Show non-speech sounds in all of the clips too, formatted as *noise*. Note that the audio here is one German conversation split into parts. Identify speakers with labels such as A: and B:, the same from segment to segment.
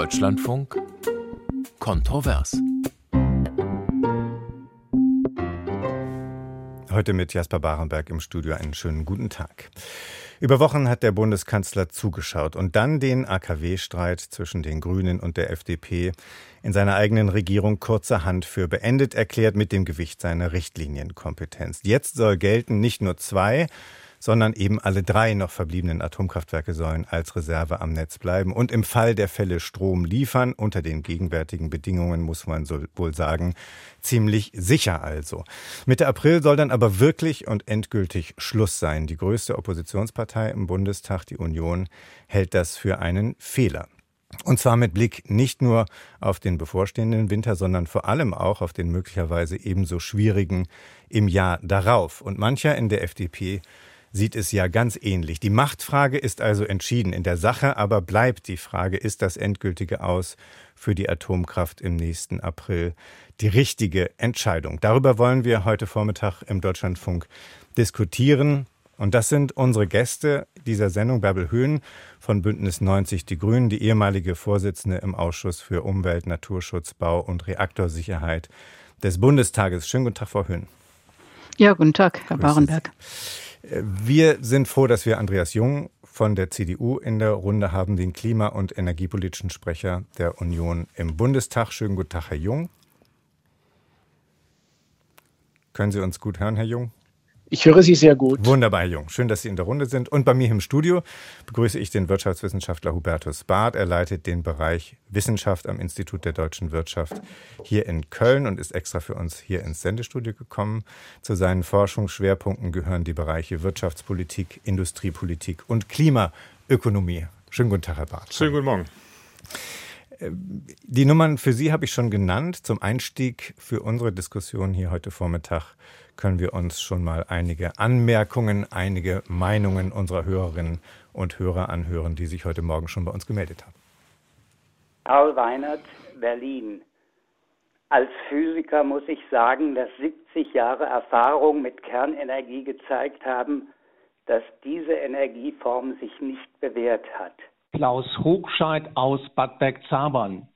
A: Deutschlandfunk Kontrovers.
B: Heute mit Jasper Barenberg im Studio einen schönen guten Tag. Über Wochen hat der Bundeskanzler zugeschaut und dann den AKW-Streit zwischen den Grünen und der FDP in seiner eigenen Regierung kurzerhand für beendet erklärt mit dem Gewicht seiner Richtlinienkompetenz. Jetzt soll gelten nicht nur zwei, sondern eben alle drei noch verbliebenen Atomkraftwerke sollen als Reserve am Netz bleiben und im Fall der Fälle Strom liefern. Unter den gegenwärtigen Bedingungen muss man so wohl sagen, ziemlich sicher also. Mitte April soll dann aber wirklich und endgültig Schluss sein. Die größte Oppositionspartei im Bundestag, die Union, hält das für einen Fehler. Und zwar mit Blick nicht nur auf den bevorstehenden Winter, sondern vor allem auch auf den möglicherweise ebenso schwierigen im Jahr darauf. Und mancher in der FDP sieht es ja ganz ähnlich. Die Machtfrage ist also entschieden. In der Sache aber bleibt die Frage, ist das endgültige Aus für die Atomkraft im nächsten April die richtige Entscheidung? Darüber wollen wir heute Vormittag im Deutschlandfunk diskutieren. Und das sind unsere Gäste dieser Sendung, Bärbel Höhn von Bündnis 90 Die Grünen, die ehemalige Vorsitzende im Ausschuss für Umwelt, Naturschutz, Bau und Reaktorsicherheit des Bundestages. Schönen guten Tag, Frau Höhn.
C: Ja, guten Tag, Herr Grüß Barenberg.
B: Sie. Wir sind froh, dass wir Andreas Jung von der CDU in der Runde haben, den Klima- und Energiepolitischen Sprecher der Union im Bundestag. Schönen guten Tag, Herr Jung. Können Sie uns gut hören, Herr Jung?
D: Ich höre Sie sehr gut.
B: Wunderbar, Jung. Schön, dass Sie in der Runde sind. Und bei mir im Studio begrüße ich den Wirtschaftswissenschaftler Hubertus Barth. Er leitet den Bereich Wissenschaft am Institut der deutschen Wirtschaft hier in Köln und ist extra für uns hier ins Sendestudio gekommen. Zu seinen Forschungsschwerpunkten gehören die Bereiche Wirtschaftspolitik, Industriepolitik und Klimaökonomie. Schönen guten Tag, Herr Barth.
E: Schönen guten Morgen.
B: Die Nummern für Sie habe ich schon genannt. Zum Einstieg für unsere Diskussion hier heute Vormittag können wir uns schon mal einige Anmerkungen, einige Meinungen unserer Hörerinnen und Hörer anhören, die sich heute Morgen schon bei uns gemeldet haben.
F: Paul Weinert, Berlin. Als Physiker muss ich sagen, dass 70 Jahre Erfahrung mit Kernenergie gezeigt haben, dass diese Energieform sich nicht bewährt hat.
G: Klaus Hochscheid aus Bad Bergzabern.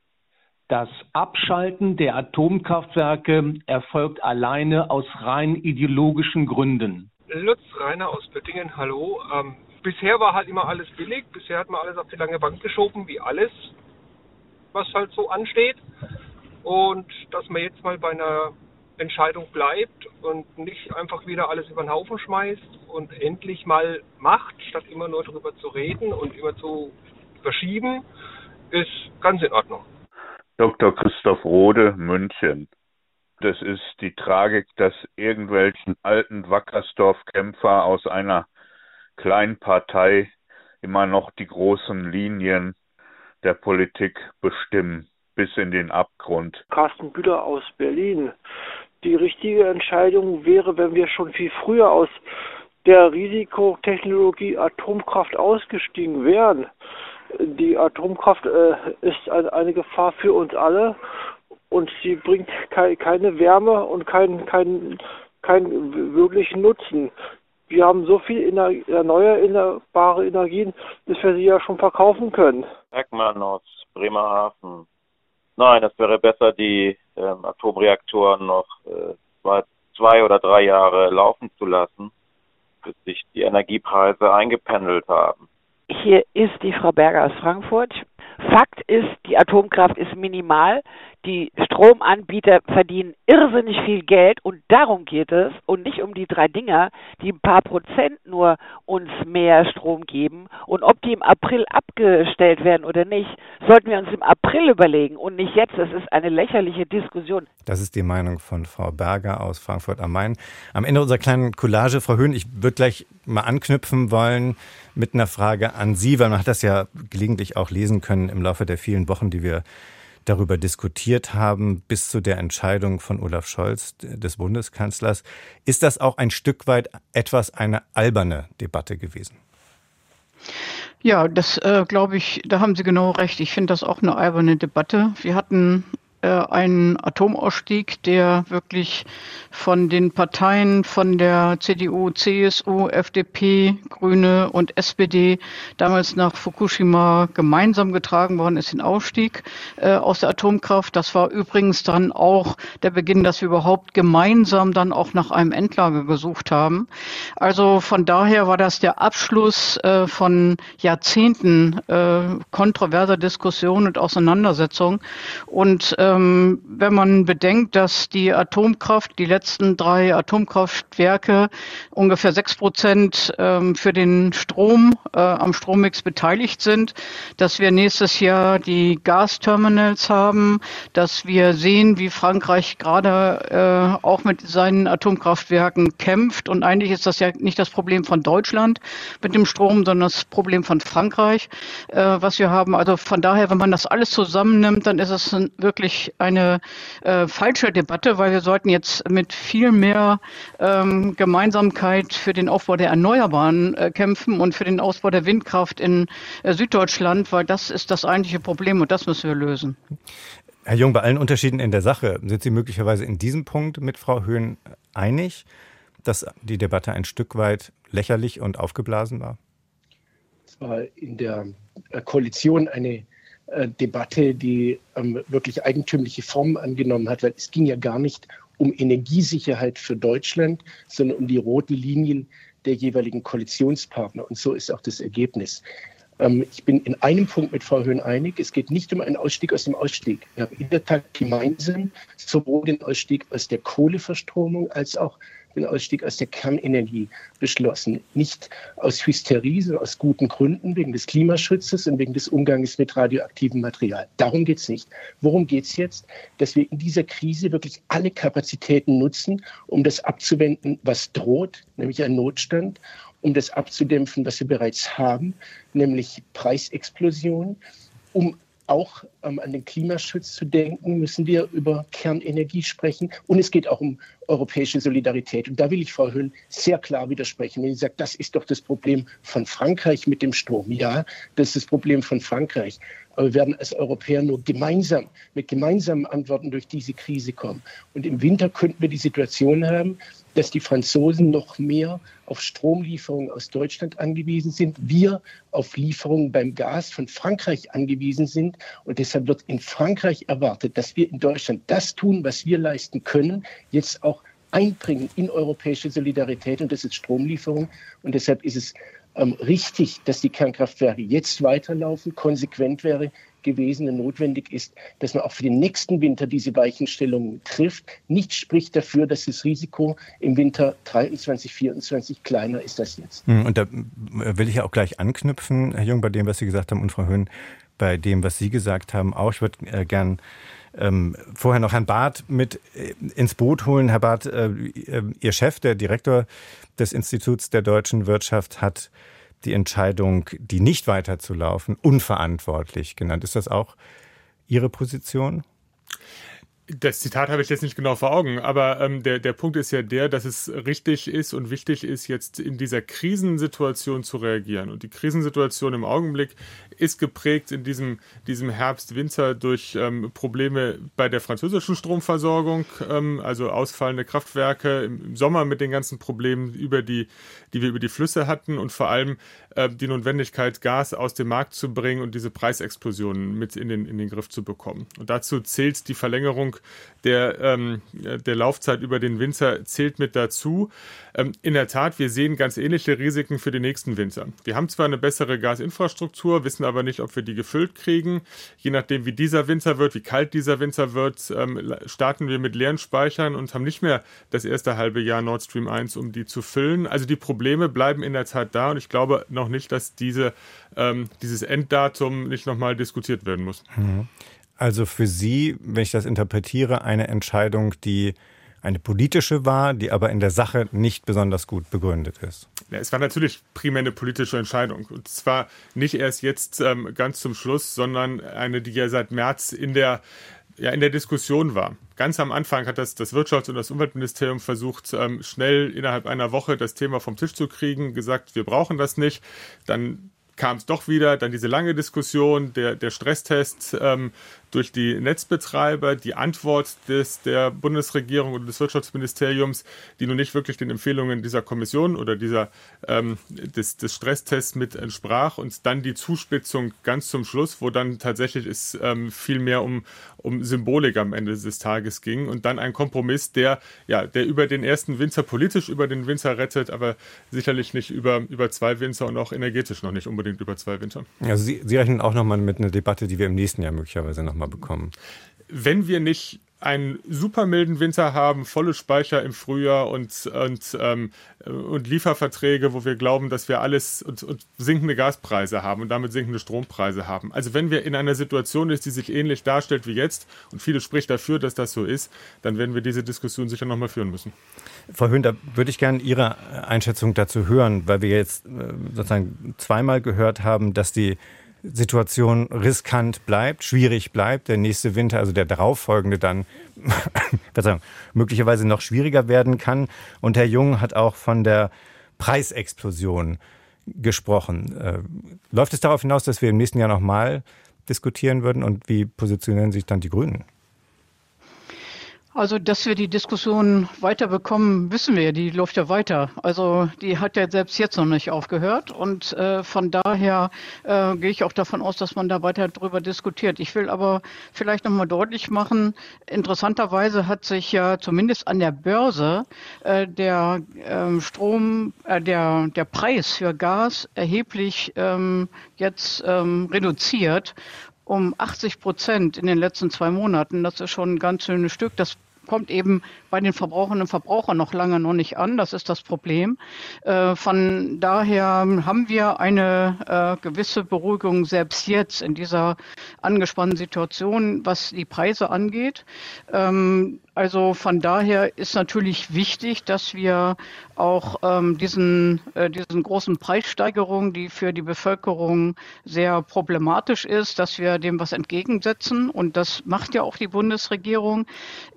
G: Das Abschalten der Atomkraftwerke erfolgt alleine aus rein ideologischen Gründen.
H: Lutz Reiner aus Göttingen, hallo. Ähm, bisher war halt immer alles billig. Bisher hat man alles auf die lange Bank geschoben, wie alles, was halt so ansteht. Und dass man jetzt mal bei einer Entscheidung bleibt und nicht einfach wieder alles über den Haufen schmeißt und endlich mal macht, statt immer nur darüber zu reden und immer zu verschieben, ist ganz in Ordnung.
I: Dr. Christoph Rode, München. Das ist die Tragik, dass irgendwelchen alten Wackersdorf-Kämpfer aus einer kleinen Partei immer noch die großen Linien der Politik bestimmen, bis in den Abgrund.
J: Carsten Bühler aus Berlin. Die richtige Entscheidung wäre, wenn wir schon viel früher aus der Risikotechnologie Atomkraft ausgestiegen wären die Atomkraft äh, ist ein, eine Gefahr für uns alle und sie bringt kei keine Wärme und keinen kein, kein wirklichen Nutzen. Wir haben so viel Ener erneuerbare Energien, dass wir sie ja schon verkaufen können.
K: Eckmann aus Bremerhaven. Nein, es wäre besser, die ähm, Atomreaktoren noch äh, zwei, zwei oder drei Jahre laufen zu lassen, bis sich die Energiepreise eingependelt haben.
L: Hier ist die Frau Berger aus Frankfurt. Fakt ist, die Atomkraft ist minimal. Die Stromanbieter verdienen irrsinnig viel Geld und darum geht es und nicht um die drei Dinger, die ein paar Prozent nur uns mehr Strom geben. Und ob die im April abgestellt werden oder nicht, sollten wir uns im April überlegen und nicht jetzt. Das ist eine lächerliche Diskussion.
B: Das ist die Meinung von Frau Berger aus Frankfurt am Main. Am Ende unserer kleinen Collage, Frau Höhn, ich würde gleich mal anknüpfen wollen mit einer Frage an Sie, weil man hat das ja gelegentlich auch lesen können im Laufe der vielen Wochen, die wir darüber diskutiert haben, bis zu der Entscheidung von Olaf Scholz, des Bundeskanzlers. Ist das auch ein Stück weit etwas eine alberne Debatte gewesen?
C: Ja, das äh, glaube ich, da haben Sie genau recht. Ich finde das auch eine alberne Debatte. Wir hatten äh, einen Atomausstieg, der wirklich von den Parteien, von der CDU, CSU, FDP, Grüne und SPD damals nach Fukushima gemeinsam getragen worden ist, den Ausstieg äh, aus der Atomkraft. Das war übrigens dann auch der Beginn, dass wir überhaupt gemeinsam dann auch nach einem Endlager gesucht haben. Also von daher war das der Abschluss äh, von Jahrzehnten äh, kontroverser Diskussion und Auseinandersetzung. Und ähm, wenn man bedenkt, dass die Atomkraft die letzten drei Atomkraftwerke ungefähr sechs Prozent ähm, für den Strom äh, am Strommix beteiligt sind, dass wir nächstes Jahr die Gasterminals haben, dass wir sehen, wie Frankreich gerade äh, auch mit seinen Atomkraftwerken kämpft. Und eigentlich ist das ja nicht das Problem von Deutschland mit dem Strom, sondern das Problem von Frankreich, äh, was wir haben. Also von daher, wenn man das alles zusammennimmt, dann ist es wirklich eine äh, falsche Debatte, weil wir sollten jetzt mit viel mehr ähm, Gemeinsamkeit für den Aufbau der Erneuerbaren äh, kämpfen und für den Ausbau der Windkraft in äh, Süddeutschland, weil das ist das eigentliche Problem und das müssen wir lösen.
B: Herr Jung, bei allen Unterschieden in der Sache sind Sie möglicherweise in diesem Punkt mit Frau Höhn einig, dass die Debatte ein Stück weit lächerlich und aufgeblasen war?
D: Es war in der äh, Koalition eine äh, Debatte, die ähm, wirklich eigentümliche Formen angenommen hat, weil es ging ja gar nicht um Energiesicherheit für Deutschland, sondern um die roten Linien der jeweiligen Koalitionspartner. Und so ist auch das Ergebnis. Ähm, ich bin in einem Punkt mit Frau Höhn einig. Es geht nicht um einen Ausstieg aus dem Ausstieg. Wir haben in der Tat gemeinsam sowohl den Ausstieg aus der Kohleverstromung als auch den Ausstieg aus der Kernenergie beschlossen. Nicht aus Hysterie, sondern aus guten Gründen, wegen des Klimaschutzes und wegen des Umgangs mit radioaktivem Material. Darum geht es nicht. Worum geht es jetzt? Dass wir in dieser Krise wirklich alle Kapazitäten nutzen, um das abzuwenden, was droht, nämlich ein Notstand, um das abzudämpfen, was wir bereits haben, nämlich Preisexplosion, um auch ähm, an den Klimaschutz zu denken, müssen wir über Kernenergie sprechen. Und es geht auch um europäische Solidarität. Und da will ich Frau Höhn sehr klar widersprechen. Wenn sie sagt, das ist doch das Problem von Frankreich mit dem Strom. Ja, das ist das Problem von Frankreich. Aber wir werden als Europäer nur gemeinsam, mit gemeinsamen Antworten durch diese Krise kommen. Und im Winter könnten wir die Situation haben, dass die Franzosen noch mehr auf Stromlieferungen aus Deutschland angewiesen sind, wir auf Lieferungen beim Gas von Frankreich angewiesen sind. Und deshalb wird in Frankreich erwartet, dass wir in Deutschland das tun, was wir leisten können, jetzt auch einbringen in europäische Solidarität und das ist Stromlieferung. Und deshalb ist es ähm, richtig, dass die Kernkraftwerke jetzt weiterlaufen. Konsequent wäre gewesen und notwendig ist, dass man auch für den nächsten Winter diese Weichenstellungen trifft. Nichts spricht dafür, dass das Risiko im Winter 23, 24 kleiner ist als jetzt.
B: Hm, und da will ich ja auch gleich anknüpfen, Herr Jung, bei dem, was Sie gesagt haben und Frau Höhn, bei dem, was Sie gesagt haben, auch. Ich würde äh, gern ähm, vorher noch Herrn Barth mit äh, ins Boot holen. Herr Barth, äh, äh, Ihr Chef, der Direktor des Instituts der deutschen Wirtschaft, hat die Entscheidung, die nicht weiterzulaufen, unverantwortlich genannt. Ist das auch Ihre Position?
E: Das Zitat habe ich jetzt nicht genau vor Augen, aber ähm, der, der Punkt ist ja der, dass es richtig ist und wichtig ist, jetzt in dieser Krisensituation zu reagieren. Und die Krisensituation im Augenblick ist geprägt in diesem, diesem Herbst-Winter durch ähm, Probleme bei der französischen Stromversorgung, ähm, also ausfallende Kraftwerke, im, Sommer mit den ganzen Problemen, über die, die wir über die Flüsse hatten und vor allem äh, die Notwendigkeit, Gas aus dem Markt zu bringen und diese Preisexplosionen mit in den, in den Griff zu bekommen. Und dazu zählt die Verlängerung der, ähm, der Laufzeit über den Winter, zählt mit dazu. Ähm, in der Tat, wir sehen ganz ähnliche Risiken für den nächsten Winter. Wir haben zwar eine bessere Gasinfrastruktur, wissen aber nicht, ob wir die gefüllt kriegen. Je nachdem, wie dieser Winter wird, wie kalt dieser Winter wird, ähm, starten wir mit leeren Speichern und haben nicht mehr das erste halbe Jahr Nord Stream 1, um die zu füllen. Also die Probleme bleiben in der Tat da und ich glaube noch nicht, dass diese, ähm, dieses Enddatum nicht nochmal diskutiert werden muss.
B: Mhm. Also für Sie, wenn ich das interpretiere, eine Entscheidung, die eine politische war, die aber in der Sache nicht besonders gut begründet ist.
E: Ja, es war natürlich primär eine politische Entscheidung. Und zwar nicht erst jetzt ähm, ganz zum Schluss, sondern eine, die ja seit März in der ja, in der Diskussion war. Ganz am Anfang hat das, das Wirtschafts- und das Umweltministerium versucht, ähm, schnell innerhalb einer Woche das Thema vom Tisch zu kriegen, gesagt, wir brauchen das nicht. Dann kam es doch wieder, dann diese lange Diskussion, der, der Stresstest ähm, durch die Netzbetreiber. Die Antwort des, der Bundesregierung und des Wirtschaftsministeriums, die nun nicht wirklich den Empfehlungen dieser Kommission oder dieser, ähm, des, des Stresstests mit entsprach und dann die Zuspitzung ganz zum Schluss, wo dann tatsächlich es ähm, viel mehr um, um Symbolik am Ende des Tages ging und dann ein Kompromiss, der, ja, der über den ersten Winzer politisch über den Winzer rettet, aber sicherlich nicht über, über zwei Winzer und auch energetisch noch nicht unbedingt über zwei Winzer.
B: Also Sie, Sie rechnen auch nochmal mit einer Debatte, die wir im nächsten Jahr möglicherweise nochmal bekommen.
E: Wenn wir nicht einen super milden Winter haben, volle Speicher im Frühjahr und, und, ähm, und Lieferverträge, wo wir glauben, dass wir alles und, und, sinkende Gaspreise haben und damit sinkende Strompreise haben. Also wenn wir in einer Situation ist, die sich ähnlich darstellt wie jetzt und viele spricht dafür, dass das so ist, dann werden wir diese Diskussion sicher nochmal führen müssen.
B: Frau Höhn, da würde ich gerne Ihre Einschätzung dazu hören, weil wir jetzt äh, sozusagen zweimal gehört haben, dass die Situation riskant bleibt, schwierig bleibt, der nächste Winter, also der darauffolgende dann *laughs* möglicherweise noch schwieriger werden kann. Und Herr Jung hat auch von der Preisexplosion gesprochen. Äh, läuft es darauf hinaus, dass wir im nächsten Jahr nochmal diskutieren würden und wie positionieren sich dann die Grünen?
C: Also, dass wir die Diskussion weiterbekommen, wissen wir. Die läuft ja weiter. Also, die hat ja selbst jetzt noch nicht aufgehört. Und äh, von daher äh, gehe ich auch davon aus, dass man da weiter drüber diskutiert. Ich will aber vielleicht nochmal deutlich machen, interessanterweise hat sich ja zumindest an der Börse äh, der ähm, Strom, äh, der, der Preis für Gas erheblich ähm, jetzt ähm, reduziert um 80 Prozent in den letzten zwei Monaten. Das ist schon ein ganz schönes Stück. Das kommt eben bei den Verbraucherinnen und Verbrauchern noch lange noch nicht an. Das ist das Problem. Äh, von daher haben wir eine äh, gewisse Beruhigung selbst jetzt in dieser angespannten Situation, was die Preise angeht. Ähm, also von daher ist natürlich wichtig, dass wir auch ähm, diesen, äh, diesen großen Preissteigerungen, die für die Bevölkerung sehr problematisch ist, dass wir dem was entgegensetzen. Und das macht ja auch die Bundesregierung.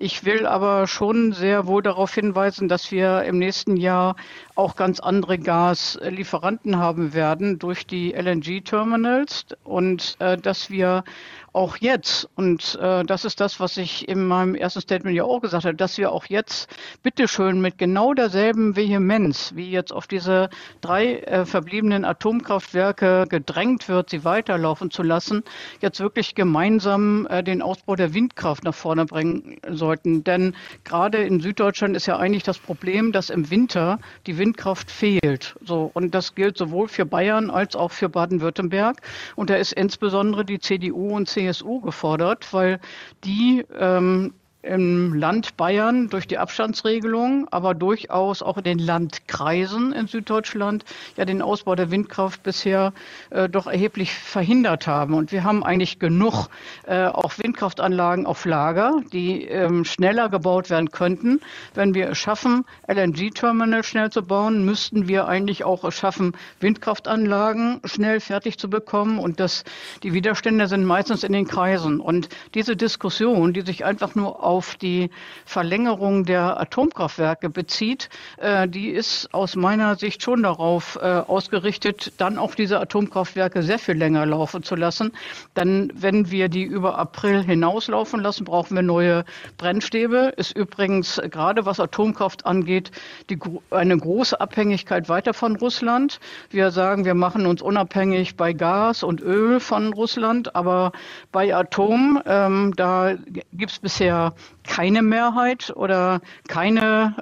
C: Ich will aber schon sehr wohl darauf hinweisen, dass wir im nächsten Jahr auch ganz andere Gaslieferanten haben werden durch die LNG-Terminals und äh, dass wir auch jetzt, und äh, das ist das, was ich in meinem ersten Statement ja auch gesagt habe, dass wir auch jetzt bitteschön mit genau derselben Vehemenz, wie jetzt auf diese drei äh, verbliebenen Atomkraftwerke gedrängt wird, sie weiterlaufen zu lassen, jetzt wirklich gemeinsam äh, den Ausbau der Windkraft nach vorne bringen sollten. Denn gerade in Süddeutschland ist ja eigentlich das Problem, dass im Winter die Windkraft fehlt. So, und das gilt sowohl für Bayern als auch für Baden-Württemberg. Und da ist insbesondere die CDU und CSU CSU gefordert, weil die ähm, im Land Bayern durch die Abstandsregelung, aber durchaus auch in den Landkreisen in Süddeutschland ja den Ausbau der Windkraft bisher äh, doch erheblich verhindert haben. Und wir haben eigentlich genug äh, auch Windkraftanlagen auf Lager, die ähm, schneller gebaut werden könnten. Wenn wir es schaffen, LNG-Terminal schnell zu bauen, müssten wir eigentlich auch es schaffen, Windkraftanlagen schnell fertig zu bekommen. Und das, die Widerstände sind meistens in den Kreisen. Und diese Diskussion, die sich einfach nur auf die Verlängerung der Atomkraftwerke bezieht, äh, die ist aus meiner Sicht schon darauf äh, ausgerichtet, dann auch diese Atomkraftwerke sehr viel länger laufen zu lassen. Dann, wenn wir die über April hinauslaufen lassen, brauchen wir neue Brennstäbe. Ist übrigens gerade was Atomkraft angeht, die, eine große Abhängigkeit weiter von Russland. Wir sagen, wir machen uns unabhängig bei Gas und Öl von Russland, aber bei Atom, ähm, da gibt es bisher keine Mehrheit oder keine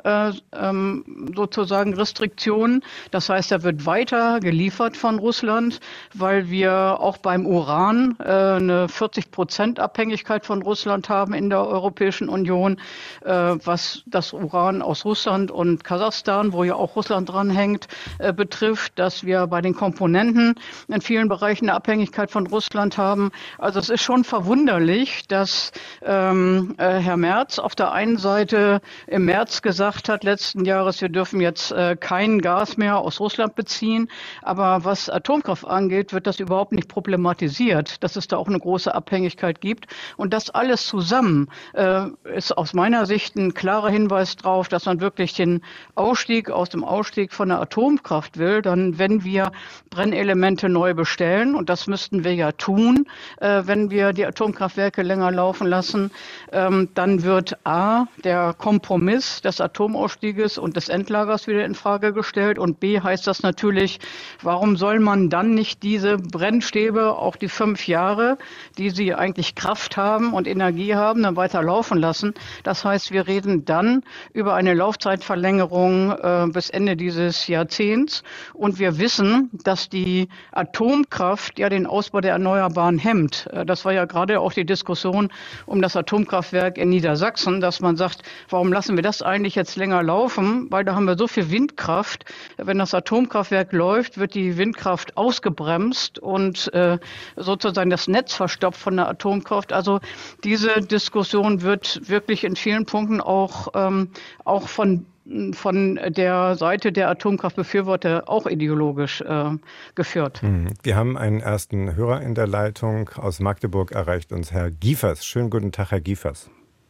C: äh, ähm, sozusagen Restriktionen. Das heißt, er wird weiter geliefert von Russland, weil wir auch beim Uran äh, eine 40 Prozent Abhängigkeit von Russland haben in der Europäischen Union, äh, was das Uran aus Russland und Kasachstan, wo ja auch Russland dranhängt, äh, betrifft, dass wir bei den Komponenten in vielen Bereichen eine Abhängigkeit von Russland haben. Also es ist schon verwunderlich, dass ähm, äh, Herr Merz auf der einen Seite im März gesagt hat, letzten Jahres, wir dürfen jetzt äh, kein Gas mehr aus Russland beziehen. Aber was Atomkraft angeht, wird das überhaupt nicht problematisiert, dass es da auch eine große Abhängigkeit gibt. Und das alles zusammen äh, ist aus meiner Sicht ein klarer Hinweis darauf, dass man wirklich den Ausstieg aus dem Ausstieg von der Atomkraft will. Dann, wenn wir Brennelemente neu bestellen, und das müssten wir ja tun, äh, wenn wir die Atomkraftwerke länger laufen lassen, ähm, dann wird A, der Kompromiss des Atomausstieges und des Endlagers wieder in Frage gestellt und B heißt das natürlich, warum soll man dann nicht diese Brennstäbe, auch die fünf Jahre, die sie eigentlich Kraft haben und Energie haben, dann weiter laufen lassen? Das heißt, wir reden dann über eine Laufzeitverlängerung äh, bis Ende dieses Jahrzehnts und wir wissen, dass die Atomkraft ja den Ausbau der Erneuerbaren hemmt. Äh, das war ja gerade auch die Diskussion um das Atomkraftwerk in Niedersachsen, dass man sagt, warum lassen wir das eigentlich jetzt länger laufen? Weil da haben wir so viel Windkraft. Wenn das Atomkraftwerk läuft, wird die Windkraft ausgebremst und äh, sozusagen das Netz verstopft von der Atomkraft. Also diese Diskussion wird wirklich in vielen Punkten auch, ähm, auch von von der Seite der Atomkraftbefürworter auch ideologisch äh, geführt.
B: Hm. Wir haben einen ersten Hörer in der Leitung. Aus Magdeburg erreicht uns Herr Giefers. Schönen guten Tag, Herr Giefers.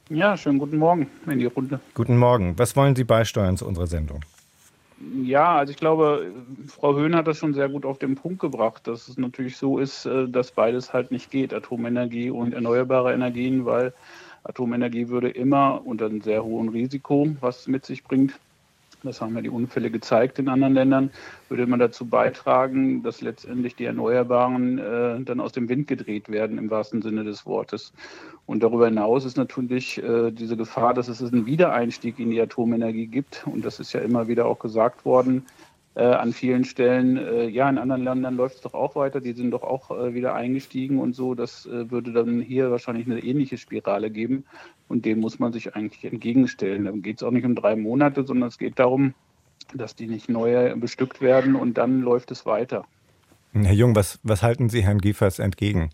M: Ja, schönen guten Morgen in die Runde.
B: Guten Morgen. Was wollen Sie beisteuern zu unserer Sendung?
M: Ja, also ich glaube, Frau Höhn hat das schon sehr gut auf den Punkt gebracht, dass es natürlich so ist, äh, dass beides halt nicht geht, Atomenergie und erneuerbare Energien, weil Atomenergie würde immer unter einem sehr hohen Risiko, was mit sich bringt, das haben ja die Unfälle gezeigt in anderen Ländern, würde man dazu beitragen, dass letztendlich die Erneuerbaren äh, dann aus dem Wind gedreht werden, im wahrsten Sinne des Wortes. Und darüber hinaus ist natürlich äh, diese Gefahr, dass es einen Wiedereinstieg in die Atomenergie gibt. Und das ist ja immer wieder auch gesagt worden, äh, an vielen Stellen. Äh, ja, in anderen Ländern läuft es doch auch weiter, die sind doch auch äh, wieder eingestiegen und so. Das äh, würde dann hier wahrscheinlich eine ähnliche Spirale geben und dem muss man sich eigentlich entgegenstellen. Dann geht es auch nicht um drei Monate, sondern es geht darum, dass die nicht neu bestückt werden und dann läuft es weiter.
B: Herr Jung, was, was halten Sie Herrn Giefers entgegen?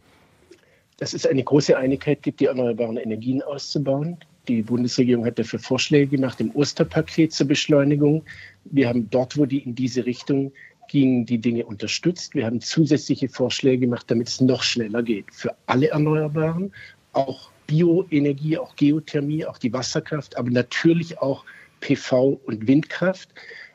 D: Dass es eine große Einigkeit gibt, die erneuerbaren Energien auszubauen. Die Bundesregierung hat dafür Vorschläge gemacht im Osterpaket zur Beschleunigung. Wir haben dort, wo die in diese Richtung gingen, die Dinge unterstützt. Wir haben zusätzliche Vorschläge gemacht, damit es noch schneller geht. Für alle Erneuerbaren, auch Bioenergie, auch Geothermie, auch die Wasserkraft, aber natürlich auch PV und Windkraft.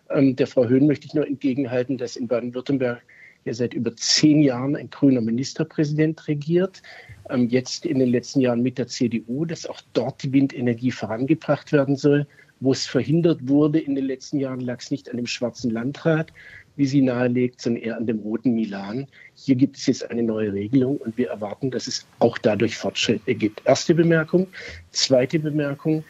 D: Ähm, der Frau Höhn möchte ich nur entgegenhalten, dass in Baden-Württemberg ja seit über zehn Jahren ein grüner Ministerpräsident regiert. Ähm, jetzt in den letzten Jahren mit der CDU, dass auch dort die Windenergie vorangebracht werden soll. Wo es verhindert wurde in den letzten Jahren, lag es nicht an dem schwarzen Landrat, wie sie nahelegt, sondern eher an dem roten Milan. Hier gibt es jetzt eine neue Regelung und wir erwarten, dass es auch dadurch Fortschritte gibt. Erste Bemerkung. Zweite Bemerkung.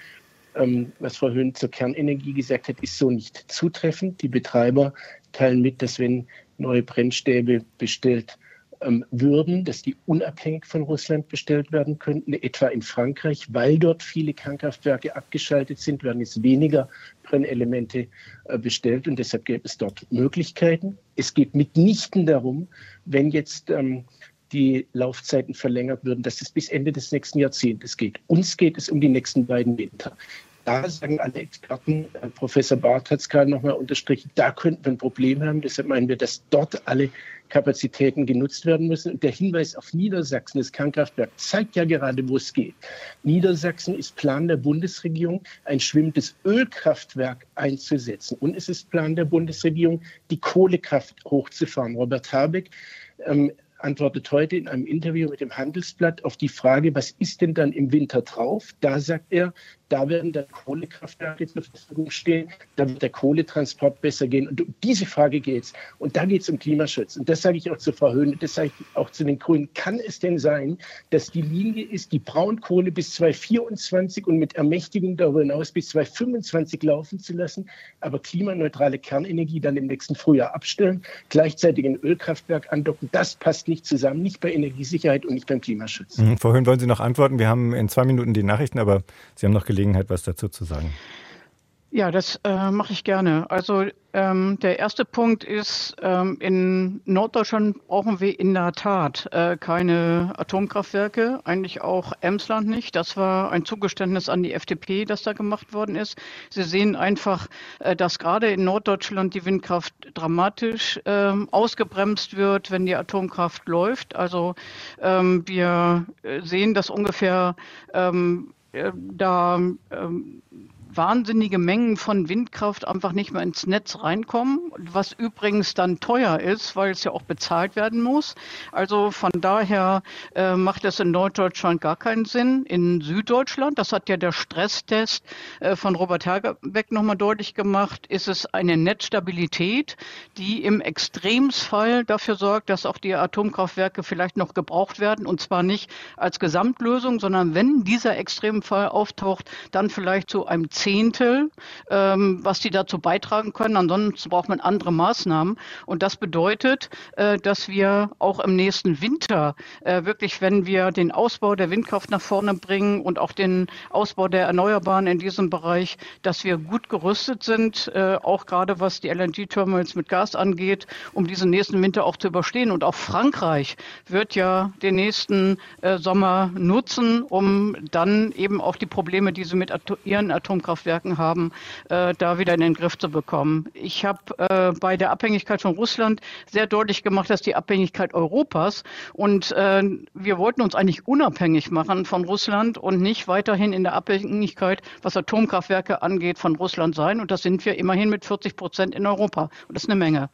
D: Ähm, was Frau Höhn zur Kernenergie gesagt hat, ist so nicht zutreffend. Die Betreiber teilen mit, dass wenn neue Brennstäbe bestellt ähm, würden, dass die unabhängig von Russland bestellt werden könnten, etwa in Frankreich, weil dort viele Kernkraftwerke abgeschaltet sind, werden jetzt weniger Brennelemente äh, bestellt und deshalb gäbe es dort Möglichkeiten. Es geht mitnichten darum, wenn jetzt ähm, die Laufzeiten verlängert würden, dass es bis Ende des nächsten Jahrzehntes geht. Uns geht es um die nächsten beiden Winter da sagen alle Experten, äh, Professor Barth hat es gerade nochmal unterstrichen, da könnten wir ein Problem haben. Deshalb meinen wir, dass dort alle Kapazitäten genutzt werden müssen. Und der Hinweis auf Niedersachsen, das Kernkraftwerk, zeigt ja gerade, wo es geht. Niedersachsen ist Plan der Bundesregierung, ein schwimmendes Ölkraftwerk einzusetzen. Und es ist Plan der Bundesregierung, die Kohlekraft hochzufahren. Robert Habeck ähm, antwortet heute in einem Interview mit dem Handelsblatt auf die Frage, was ist denn dann im Winter drauf? Da sagt er, da werden dann Kohlekraftwerke zur Verfügung stehen, da wird der Kohletransport besser gehen. Und um diese Frage geht es. Und da geht es um Klimaschutz. Und das sage ich auch zu Frau Höhne, das sage ich auch zu den Grünen. Kann es denn sein, dass die Linie ist, die Braunkohle bis 2024 und mit Ermächtigung darüber hinaus bis 2025 laufen zu lassen, aber klimaneutrale Kernenergie dann im nächsten Frühjahr abstellen, gleichzeitig ein Ölkraftwerk andocken? Das passt nicht zusammen, nicht bei Energiesicherheit und nicht beim Klimaschutz.
B: Mhm. Frau Höhn, wollen Sie noch antworten? Wir haben in zwei Minuten die Nachrichten, aber Sie haben noch Gelegenheit, was dazu zu sagen.
C: Ja, das äh, mache ich gerne. Also ähm, der erste Punkt ist, ähm, in Norddeutschland brauchen wir in der Tat äh, keine Atomkraftwerke, eigentlich auch Emsland nicht. Das war ein Zugeständnis an die FDP, das da gemacht worden ist. Sie sehen einfach, äh, dass gerade in Norddeutschland die Windkraft dramatisch äh, ausgebremst wird, wenn die Atomkraft läuft. Also ähm, wir äh, sehen, dass ungefähr ähm, äh, da ähm, wahnsinnige Mengen von Windkraft einfach nicht mehr ins Netz reinkommen, was übrigens dann teuer ist, weil es ja auch bezahlt werden muss. Also von daher äh, macht es in Norddeutschland gar keinen Sinn. In Süddeutschland, das hat ja der Stresstest äh, von Robert Hergebeck nochmal deutlich gemacht, ist es eine Netzstabilität, die im Extremsfall dafür sorgt, dass auch die Atomkraftwerke vielleicht noch gebraucht werden und zwar nicht als Gesamtlösung, sondern wenn dieser Extremfall auftaucht, dann vielleicht zu einem Zehntel, ähm, was die dazu beitragen können. Ansonsten braucht man andere Maßnahmen. Und das bedeutet, äh, dass wir auch im nächsten Winter äh, wirklich, wenn wir den Ausbau der Windkraft nach vorne bringen und auch den Ausbau der Erneuerbaren in diesem Bereich, dass wir gut gerüstet sind, äh, auch gerade was die LNG-Terminals mit Gas angeht, um diesen nächsten Winter auch zu überstehen. Und auch Frankreich wird ja den nächsten äh, Sommer nutzen, um dann eben auch die Probleme, die sie mit Atom ihren Atomkraftwerken Atomkraftwerken haben, äh, da wieder in den Griff zu bekommen. Ich habe äh, bei der Abhängigkeit von Russland sehr deutlich gemacht, dass die Abhängigkeit Europas und äh, wir wollten uns eigentlich unabhängig machen von Russland und nicht weiterhin in der Abhängigkeit, was Atomkraftwerke angeht, von Russland sein. Und das sind wir immerhin mit 40 Prozent in Europa. Und das ist eine Menge.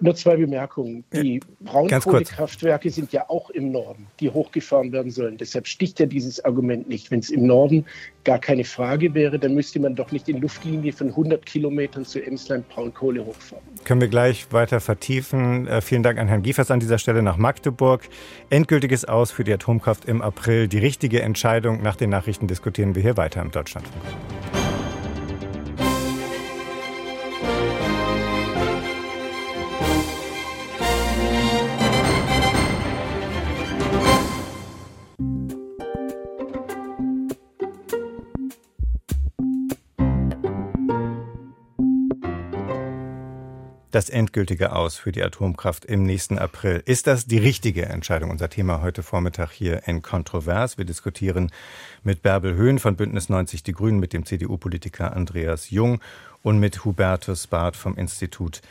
D: Nur zwei Bemerkungen. Die Braunkohlekraftwerke sind ja auch im Norden, die hochgefahren werden sollen. Deshalb sticht ja dieses Argument nicht. Wenn es im Norden gar keine Frage wäre, dann müsste man doch nicht in Luftlinie von 100 Kilometern zu Emsland Braunkohle hochfahren.
B: Können wir gleich weiter vertiefen. Äh, vielen Dank an Herrn Giefers an dieser Stelle nach Magdeburg. Endgültiges Aus für die Atomkraft im April. Die richtige Entscheidung. Nach den Nachrichten diskutieren wir hier weiter im Deutschlandfunk. Das endgültige Aus für die Atomkraft im nächsten April. Ist das die richtige Entscheidung? Unser Thema heute Vormittag hier in Kontrovers. Wir diskutieren mit Bärbel Höhn von Bündnis 90 Die Grünen, mit dem CDU-Politiker Andreas Jung und mit Hubertus Barth vom Institut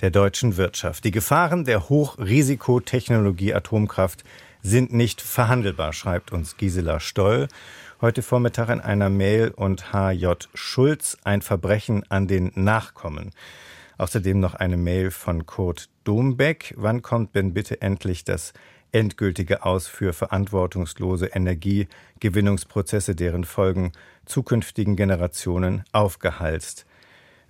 B: der deutschen Wirtschaft. Die Gefahren der Hochrisikotechnologie Atomkraft sind nicht verhandelbar, schreibt uns Gisela Stoll heute Vormittag in einer Mail und H.J. Schulz ein Verbrechen an den Nachkommen. Außerdem noch eine Mail von Kurt Dombeck. Wann kommt denn bitte endlich das endgültige Aus für verantwortungslose Energiegewinnungsprozesse, deren Folgen zukünftigen Generationen aufgehalst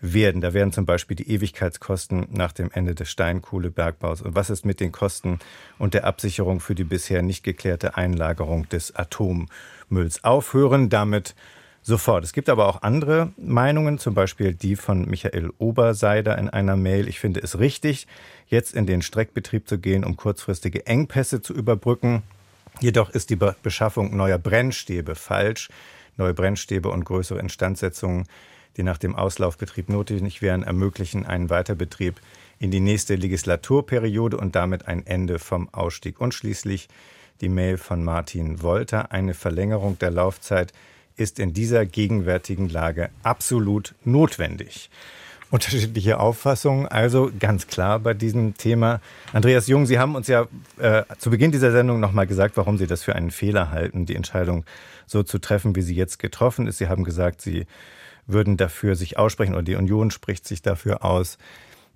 B: werden. Da wären zum Beispiel die Ewigkeitskosten nach dem Ende des Steinkohlebergbaus. Und was ist mit den Kosten und der Absicherung für die bisher nicht geklärte Einlagerung des Atommülls? Aufhören damit sofort. Es gibt aber auch andere Meinungen, zum Beispiel die von Michael Oberseider in einer Mail. Ich finde es richtig, jetzt in den Streckbetrieb zu gehen, um kurzfristige Engpässe zu überbrücken. Jedoch ist die Beschaffung neuer Brennstäbe falsch. Neue Brennstäbe und größere Instandsetzungen, die nach dem Auslaufbetrieb notwendig wären, ermöglichen einen Weiterbetrieb in die nächste Legislaturperiode und damit ein Ende vom Ausstieg. Und schließlich die Mail von Martin Wolter, eine Verlängerung der Laufzeit ist in dieser gegenwärtigen Lage absolut notwendig. Unterschiedliche Auffassungen, also ganz klar bei diesem Thema. Andreas Jung, Sie haben uns ja äh, zu Beginn dieser Sendung nochmal gesagt, warum Sie das für einen Fehler halten, die Entscheidung so zu treffen, wie sie jetzt getroffen ist. Sie haben gesagt, Sie würden dafür sich aussprechen oder die Union spricht sich dafür aus,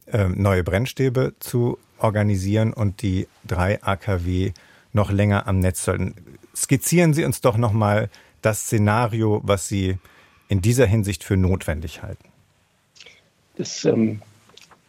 B: äh, neue Brennstäbe zu organisieren und die drei AKW noch länger am Netz sollten. Skizzieren Sie uns doch nochmal das Szenario, was Sie in dieser Hinsicht für notwendig halten?
D: Das ähm,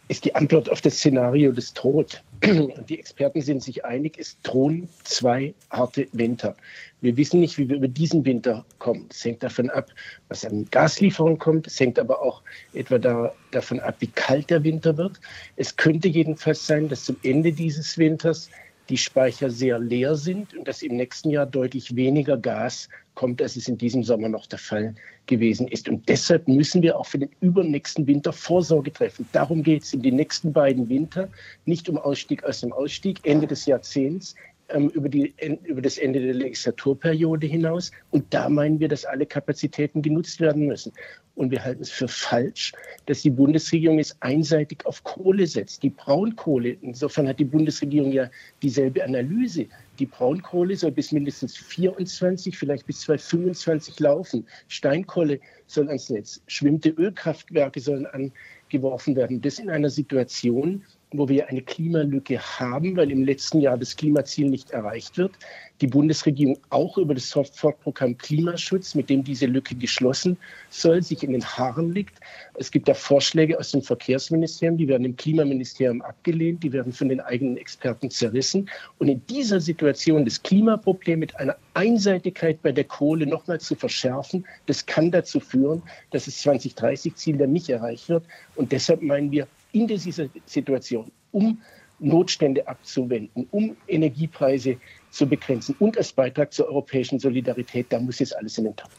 D: ist die Antwort auf das Szenario des Tod. *clears throat* Die Experten sind sich einig, es drohen zwei harte Winter. Wir wissen nicht, wie wir über diesen Winter kommen. Es hängt davon ab, was an Gaslieferung kommt. Es hängt aber auch etwa da, davon ab, wie kalt der Winter wird. Es könnte jedenfalls sein, dass zum Ende dieses Winters die Speicher sehr leer sind und dass im nächsten Jahr deutlich weniger Gas kommt, als es in diesem Sommer noch der Fall gewesen ist. Und deshalb müssen wir auch für den übernächsten Winter Vorsorge treffen. Darum geht es in den nächsten beiden Winter, nicht um Ausstieg aus dem Ausstieg, Ende des Jahrzehnts, ähm, über, die, über das Ende der Legislaturperiode hinaus. Und da meinen wir, dass alle Kapazitäten genutzt werden müssen. Und wir halten es für falsch, dass die Bundesregierung es einseitig auf Kohle setzt. Die Braunkohle, insofern hat die Bundesregierung ja dieselbe Analyse. Die Braunkohle soll bis mindestens 24, vielleicht bis 2025 laufen. Steinkohle soll ans Netz. Schwimmte Ölkraftwerke sollen angeworfen werden. Das in einer Situation, wo wir eine Klimalücke haben, weil im letzten Jahr das Klimaziel nicht erreicht wird. Die Bundesregierung auch über das Sofortprogramm Klimaschutz, mit dem diese Lücke geschlossen soll, sich in den Haaren liegt. Es gibt da Vorschläge aus dem Verkehrsministerium, die werden im Klimaministerium abgelehnt, die werden von den eigenen Experten zerrissen. Und in dieser Situation das Klimaproblem mit einer Einseitigkeit bei der Kohle nochmal zu verschärfen, das kann dazu führen, dass das 2030-Ziel dann nicht erreicht wird. Und deshalb meinen wir, in dieser Situation, um Notstände abzuwenden, um Energiepreise zu begrenzen und als Beitrag zur europäischen Solidarität, da muss jetzt alles in den Topf.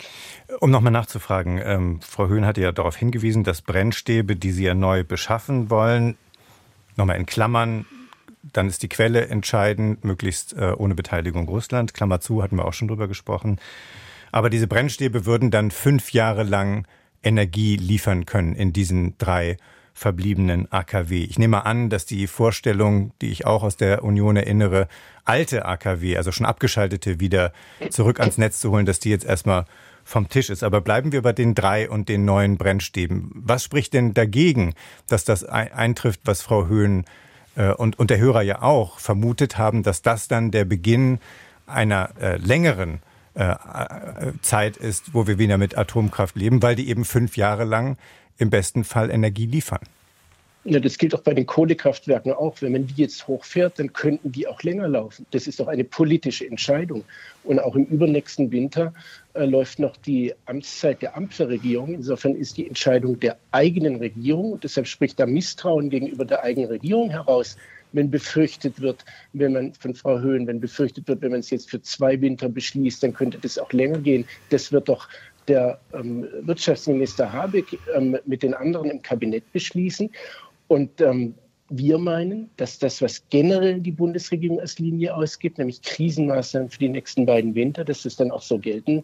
B: Um nochmal nachzufragen, ähm, Frau Höhn hatte ja darauf hingewiesen, dass Brennstäbe, die Sie ja neu beschaffen wollen, nochmal in Klammern, dann ist die Quelle entscheidend, möglichst äh, ohne Beteiligung Russland. Klammer zu, hatten wir auch schon drüber gesprochen. Aber diese Brennstäbe würden dann fünf Jahre lang Energie liefern können in diesen drei verbliebenen AKW. Ich nehme an, dass die Vorstellung, die ich auch aus der Union erinnere, alte AKW, also schon abgeschaltete, wieder zurück ans Netz zu holen, dass die jetzt erstmal vom Tisch ist. Aber bleiben wir bei den drei und den neuen Brennstäben. Was spricht denn dagegen, dass das eintrifft, was Frau Höhn äh, und, und der Hörer ja auch vermutet haben, dass das dann der Beginn einer äh, längeren äh, äh Zeit ist, wo wir wieder mit Atomkraft leben, weil die eben fünf Jahre lang im besten Fall Energie liefern.
D: Ja, das gilt auch bei den Kohlekraftwerken auch. Wenn man die jetzt hochfährt, dann könnten die auch länger laufen. Das ist doch eine politische Entscheidung. Und auch im übernächsten Winter äh, läuft noch die Amtszeit der Ampelregierung. Insofern ist die Entscheidung der eigenen Regierung, und deshalb spricht da Misstrauen gegenüber der eigenen Regierung heraus, wenn befürchtet wird, wenn man von Frau Höhen, wenn befürchtet wird, wenn man es jetzt für zwei Winter beschließt, dann könnte das auch länger gehen. Das wird doch der ähm, Wirtschaftsminister Habeck ähm, mit den anderen im Kabinett beschließen. Und ähm, wir meinen, dass das, was generell die Bundesregierung als Linie ausgibt, nämlich Krisenmaßnahmen für die nächsten beiden Winter, dass das dann auch so gelten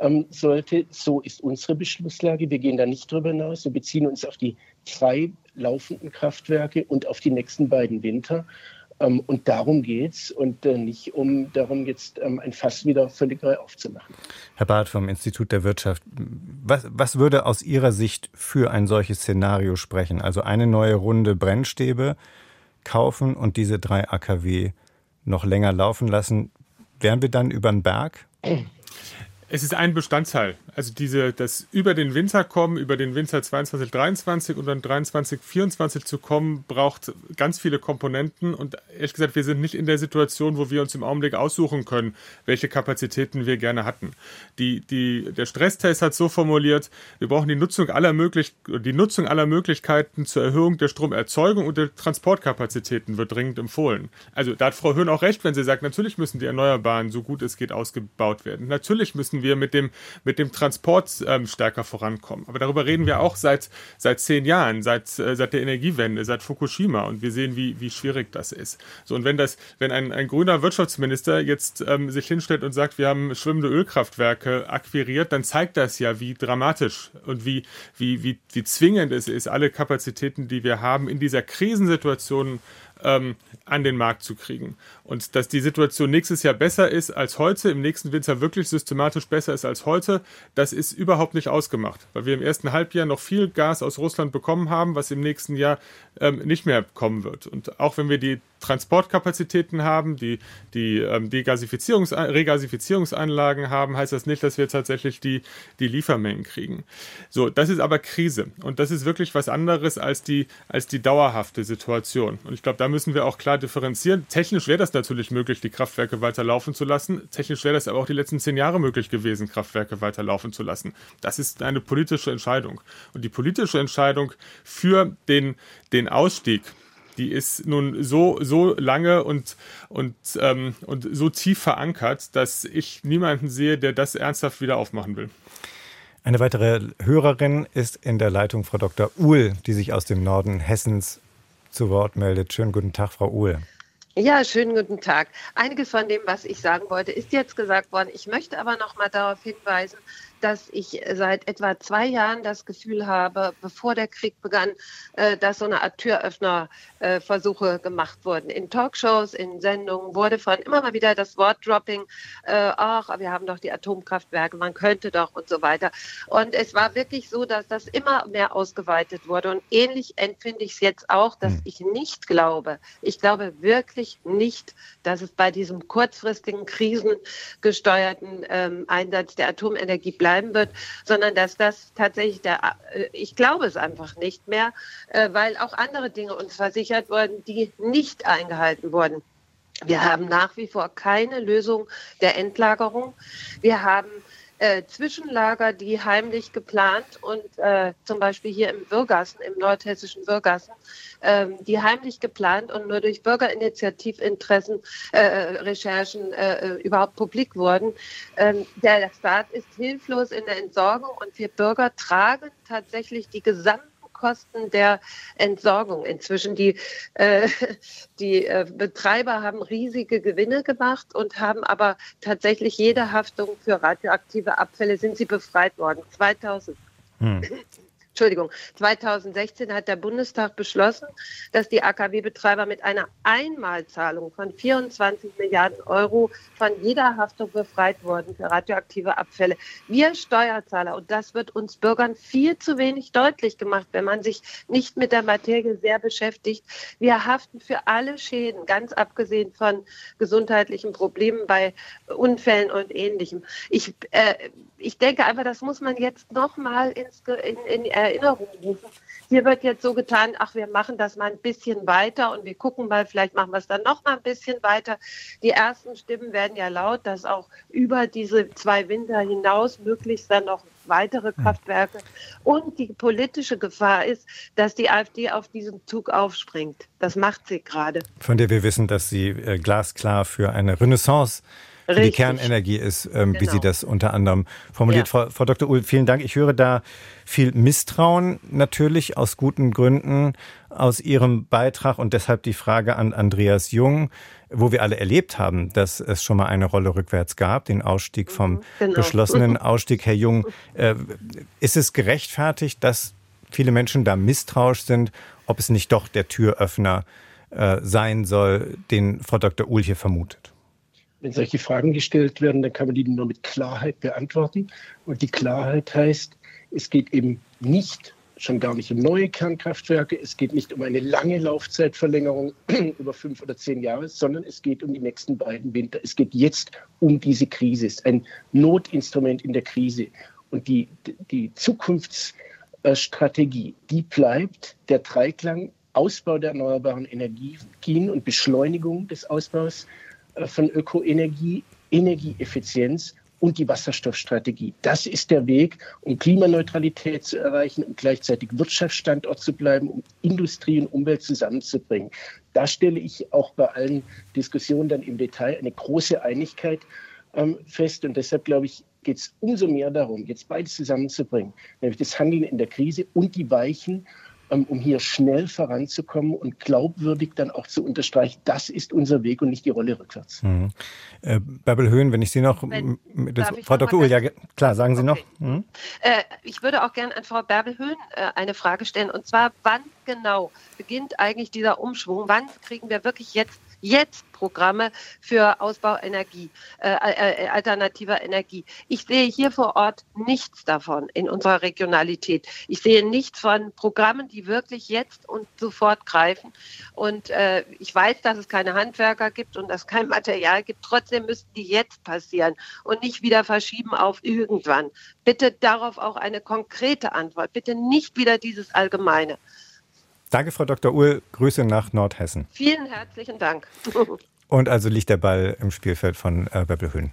D: ähm, sollte. So ist unsere Beschlusslage. Wir gehen da nicht drüber hinaus. Wir beziehen uns auf die drei laufenden Kraftwerke und auf die nächsten beiden Winter. Ähm, und darum geht es und äh, nicht um darum, jetzt ähm, ein Fass wieder völlig neu aufzumachen.
B: Herr Barth vom Institut der Wirtschaft, was, was würde aus Ihrer Sicht für ein solches Szenario sprechen? Also eine neue Runde Brennstäbe kaufen und diese drei AKW noch länger laufen lassen. Wären wir dann über den Berg?
E: Es ist ein Bestandteil. Also diese, das über den Winter kommen, über den Winter 22, 23 und dann 23, 24 zu kommen, braucht ganz viele Komponenten. Und ehrlich gesagt, wir sind nicht in der Situation, wo wir uns im Augenblick aussuchen können, welche Kapazitäten wir gerne hatten. Die, die, der Stresstest hat so formuliert, wir brauchen die Nutzung aller möglich, die Nutzung aller Möglichkeiten zur Erhöhung der Stromerzeugung und der Transportkapazitäten wird dringend empfohlen. Also da hat Frau Höhn auch recht, wenn sie sagt, natürlich müssen die Erneuerbaren so gut es geht ausgebaut werden. Natürlich müssen wir mit dem, mit dem Transport ähm, stärker vorankommen. Aber darüber reden wir auch seit, seit zehn Jahren, seit, äh, seit der Energiewende, seit Fukushima. Und wir sehen, wie, wie schwierig das ist. So, und wenn das, wenn ein, ein grüner Wirtschaftsminister jetzt ähm, sich hinstellt und sagt, wir haben schwimmende Ölkraftwerke akquiriert, dann zeigt das ja, wie dramatisch und wie, wie, wie, wie zwingend es ist, alle Kapazitäten, die wir haben, in dieser Krisensituation ähm, an den Markt zu kriegen. Und dass die Situation nächstes Jahr besser ist als heute, im nächsten Winter wirklich systematisch besser ist als heute, das ist überhaupt nicht ausgemacht, weil wir im ersten Halbjahr noch viel Gas aus Russland bekommen haben, was im nächsten Jahr ähm, nicht mehr kommen wird. Und auch wenn wir die Transportkapazitäten haben, die, die ähm, Degasifizierungs Regasifizierungsanlagen haben, heißt das nicht, dass wir tatsächlich die, die Liefermengen kriegen. So, das ist aber Krise. Und das ist wirklich was anderes als die, als die dauerhafte Situation. Und ich glaube, da müssen wir auch klar differenzieren. Technisch wäre das natürlich möglich, die Kraftwerke weiterlaufen zu lassen. Technisch wäre das aber auch die letzten zehn Jahre möglich gewesen, Kraftwerke weiterlaufen zu lassen. Das ist eine politische Entscheidung. Und die politische Entscheidung für den, den Ausstieg die ist nun so, so lange und, und, ähm, und so tief verankert, dass ich niemanden sehe, der das ernsthaft wieder aufmachen will.
B: Eine weitere Hörerin ist in der Leitung Frau Dr. Uhl, die sich aus dem Norden Hessens zu Wort meldet. Schönen guten Tag, Frau Uhl.
N: Ja, schönen guten Tag. Einiges von dem, was ich sagen wollte, ist jetzt gesagt worden. Ich möchte aber noch mal darauf hinweisen, dass ich seit etwa zwei Jahren das Gefühl habe, bevor der Krieg begann, äh, dass so eine Art Türöffnerversuche gemacht wurden. In Talkshows, in Sendungen wurde von immer mal wieder das Wort Dropping, äh, ach, wir haben doch die Atomkraftwerke, man könnte doch und so weiter. Und es war wirklich so, dass das immer mehr ausgeweitet wurde. Und ähnlich empfinde ich es jetzt auch, dass hm. ich nicht glaube, ich glaube wirklich nicht, dass es bei diesem kurzfristigen, krisengesteuerten ähm, Einsatz der Atomenergie bleibt bleiben wird, sondern dass das tatsächlich der, äh, ich glaube es einfach nicht mehr, äh, weil auch andere Dinge uns versichert wurden, die nicht eingehalten wurden. Wir haben nach wie vor keine Lösung der Endlagerung. Wir haben äh, Zwischenlager, die heimlich geplant und äh, zum Beispiel hier im Würgassen, im nordhessischen Würgassen, ähm, die heimlich geplant und nur durch Bürgerinitiativinteressen, äh, Recherchen äh, überhaupt publik wurden. Ähm, der Staat ist hilflos in der Entsorgung und wir Bürger tragen tatsächlich die gesamten Kosten der Entsorgung inzwischen. Die, äh, *laughs* die äh, Betreiber haben riesige Gewinne gemacht und haben aber tatsächlich jede Haftung für radioaktive Abfälle sind sie befreit worden. 2000. Hm. *laughs* Entschuldigung, 2016 hat der Bundestag beschlossen, dass die AKW-Betreiber mit einer Einmalzahlung von 24 Milliarden Euro von jeder Haftung befreit wurden für radioaktive Abfälle. Wir Steuerzahler, und das wird uns Bürgern viel zu wenig deutlich gemacht, wenn man sich nicht mit der Materie sehr beschäftigt. Wir haften für alle Schäden, ganz abgesehen von gesundheitlichen Problemen bei Unfällen und Ähnlichem. Ich, äh, ich denke einfach, das muss man jetzt nochmal in, in, in Erinnerung rufen. Hier wird jetzt so getan, ach, wir machen das mal ein bisschen weiter und wir gucken mal, vielleicht machen wir es dann noch mal ein bisschen weiter. Die ersten Stimmen werden ja laut, dass auch über diese zwei Winter hinaus möglichst dann noch weitere hm. Kraftwerke. Und die politische Gefahr ist, dass die AfD auf diesen Zug aufspringt. Das macht sie gerade.
B: Von der wir wissen, dass sie äh, glasklar für eine Renaissance für die Kernenergie ist, ähm, genau. wie Sie genau. das unter anderem formuliert. Ja. Frau, Frau Dr. Uhl, vielen Dank. Ich höre da viel Misstrauen natürlich aus guten Gründen aus Ihrem Beitrag und deshalb die Frage an Andreas Jung, wo wir alle erlebt haben, dass es schon mal eine Rolle rückwärts gab, den Ausstieg vom mhm, genau. beschlossenen *laughs* Ausstieg. Herr Jung, äh, ist es gerechtfertigt, dass viele Menschen da misstrauisch sind, ob es nicht doch der Türöffner äh, sein soll, den Frau Dr. Uhl hier vermutet?
D: Wenn solche Fragen gestellt werden, dann kann man die nur mit Klarheit beantworten. Und die Klarheit heißt, es geht eben nicht, schon gar nicht um neue Kernkraftwerke, es geht nicht um eine lange Laufzeitverlängerung *clears throat* über fünf oder zehn Jahre, sondern es geht um die nächsten beiden Winter. Es geht jetzt um diese Krise. Es ist ein Notinstrument in der Krise. Und die, die Zukunftsstrategie, die bleibt der Dreiklang Ausbau der erneuerbaren Energien und Beschleunigung des Ausbaus von Ökoenergie, Energieeffizienz und die Wasserstoffstrategie. Das ist der Weg, um Klimaneutralität zu erreichen und gleichzeitig Wirtschaftsstandort zu bleiben, um Industrie und Umwelt zusammenzubringen. Da stelle ich auch bei allen Diskussionen dann im Detail eine große Einigkeit ähm, fest. Und deshalb glaube ich, geht es umso mehr darum, jetzt beides zusammenzubringen, nämlich das Handeln in der Krise und die Weichen um hier schnell voranzukommen und glaubwürdig dann auch zu unterstreichen, das ist unser Weg und nicht die Rolle rückwärts. Mhm.
B: Äh, Bärbel Höhn, wenn ich Sie noch, wenn, das, Frau Dr. Uhl, ja klar, sagen Sie okay. noch. Mhm.
N: Äh, ich würde auch gerne an Frau Bärbel Höhn äh, eine Frage stellen und zwar, wann genau beginnt eigentlich dieser Umschwung? Wann kriegen wir wirklich jetzt jetzt Programme für Ausbau Energie, äh, äh, alternativer Energie. Ich sehe hier vor Ort nichts davon in unserer Regionalität. Ich sehe nichts von Programmen, die wirklich jetzt und sofort greifen. Und äh, ich weiß, dass es keine Handwerker gibt und dass es kein Material gibt. Trotzdem müssten die jetzt passieren und nicht wieder verschieben auf irgendwann. Bitte darauf auch eine konkrete Antwort. Bitte nicht wieder dieses Allgemeine.
B: Danke, Frau Dr. Uhl. Grüße nach Nordhessen.
N: Vielen herzlichen Dank.
B: Und also liegt der Ball im Spielfeld von äh, Böbbelhöhen.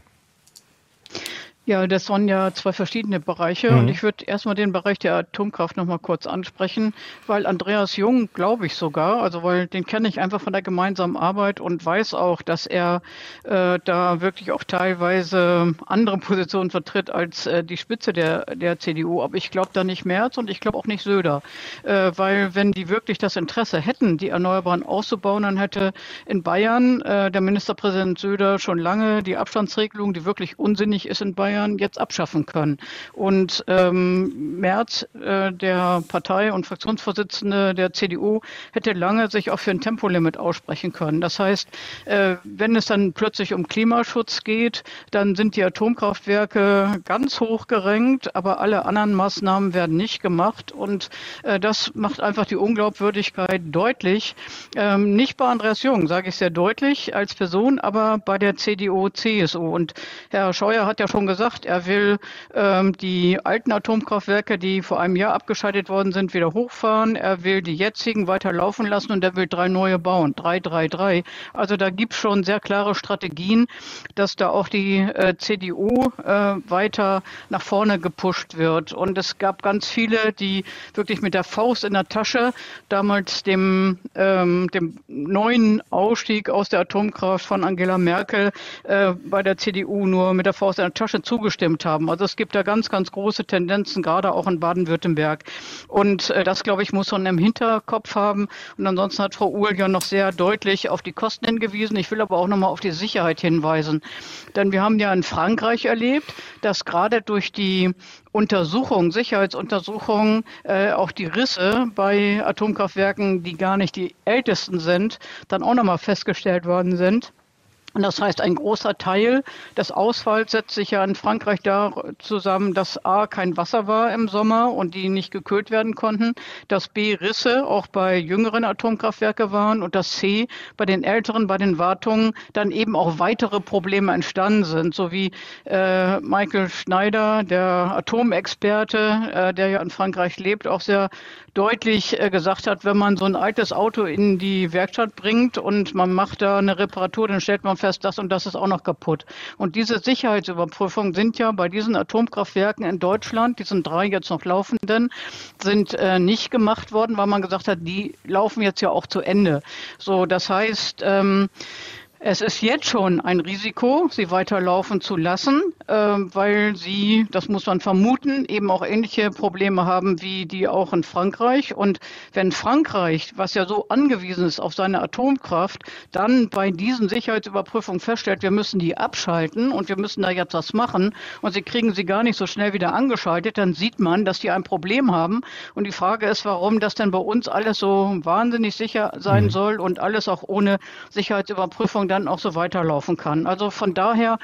C: Ja, das waren ja zwei verschiedene Bereiche mhm. und ich würde erstmal den Bereich der Atomkraft nochmal kurz ansprechen, weil Andreas Jung, glaube ich sogar, also weil den kenne ich einfach von der gemeinsamen Arbeit und weiß auch, dass er äh, da wirklich auch teilweise andere Positionen vertritt als äh, die Spitze der, der CDU. Aber ich glaube da nicht Merz und ich glaube auch nicht Söder, äh, weil wenn die wirklich das Interesse hätten, die Erneuerbaren auszubauen, dann hätte in Bayern äh, der Ministerpräsident Söder schon lange die Abstandsregelung, die wirklich unsinnig ist in Bayern, Bayern jetzt abschaffen können. Und ähm, Merz, äh, der Partei- und Fraktionsvorsitzende der CDU, hätte lange sich auch für ein Tempolimit aussprechen können. Das heißt, äh, wenn es dann plötzlich um Klimaschutz geht, dann sind die Atomkraftwerke ganz hoch gerenkt, aber alle anderen Maßnahmen werden nicht gemacht. Und äh, das macht einfach die Unglaubwürdigkeit deutlich. Ähm, nicht bei Andreas Jung, sage ich sehr deutlich als Person, aber bei der CDU, CSU. Und Herr Scheuer hat ja schon gesagt, gesagt, er will ähm, die alten Atomkraftwerke, die vor einem Jahr abgeschaltet worden sind, wieder hochfahren. Er will die jetzigen weiter laufen lassen und er will drei neue bauen. Drei, drei, drei. Also da gibt es schon sehr klare Strategien, dass da auch die äh, CDU äh, weiter nach vorne gepusht wird. Und es gab ganz viele, die wirklich mit der Faust in der Tasche damals dem, ähm, dem neuen Ausstieg aus der Atomkraft von Angela Merkel äh, bei der CDU nur mit der Faust in der Tasche zugestimmt haben. Also es gibt da ganz, ganz große Tendenzen, gerade auch in Baden-Württemberg. Und äh, das, glaube ich, muss man im Hinterkopf haben. Und ansonsten hat Frau Uhl ja noch sehr deutlich auf die Kosten hingewiesen. Ich will aber auch nochmal auf die Sicherheit hinweisen. Denn wir haben ja in Frankreich erlebt, dass gerade durch die Untersuchungen, Sicherheitsuntersuchungen, äh, auch die Risse bei Atomkraftwerken, die gar nicht die ältesten sind, dann auch nochmal festgestellt worden sind. Und das heißt, ein großer Teil des Ausfalls setzt sich ja in Frankreich da zusammen, dass A kein Wasser war im Sommer und die nicht gekühlt werden konnten, dass B Risse auch bei jüngeren Atomkraftwerke waren und dass C bei den älteren, bei den Wartungen dann eben auch weitere Probleme entstanden sind, so wie äh, Michael Schneider, der Atomexperte, äh, der ja in Frankreich lebt, auch sehr deutlich äh, gesagt hat, wenn man so ein altes Auto in die Werkstatt bringt und man macht da eine Reparatur, dann stellt man fest, das und das ist auch noch kaputt. Und diese Sicherheitsüberprüfungen sind ja bei diesen Atomkraftwerken in Deutschland, diesen drei jetzt noch laufenden, sind äh, nicht gemacht worden, weil man gesagt hat, die laufen jetzt ja auch zu Ende. So, das heißt, ähm, es ist jetzt schon ein Risiko, sie weiterlaufen zu lassen, äh, weil sie, das muss man vermuten, eben auch ähnliche Probleme haben wie die auch in Frankreich. Und wenn Frankreich, was ja so angewiesen ist auf seine Atomkraft, dann bei diesen Sicherheitsüberprüfungen feststellt, wir müssen die abschalten und wir müssen da jetzt was machen und sie kriegen sie gar nicht so schnell wieder angeschaltet, dann sieht man, dass die ein Problem haben. Und die Frage ist, warum das denn bei uns alles so wahnsinnig sicher sein mhm. soll und alles auch ohne Sicherheitsüberprüfung dann auch so weiterlaufen kann. Also von daher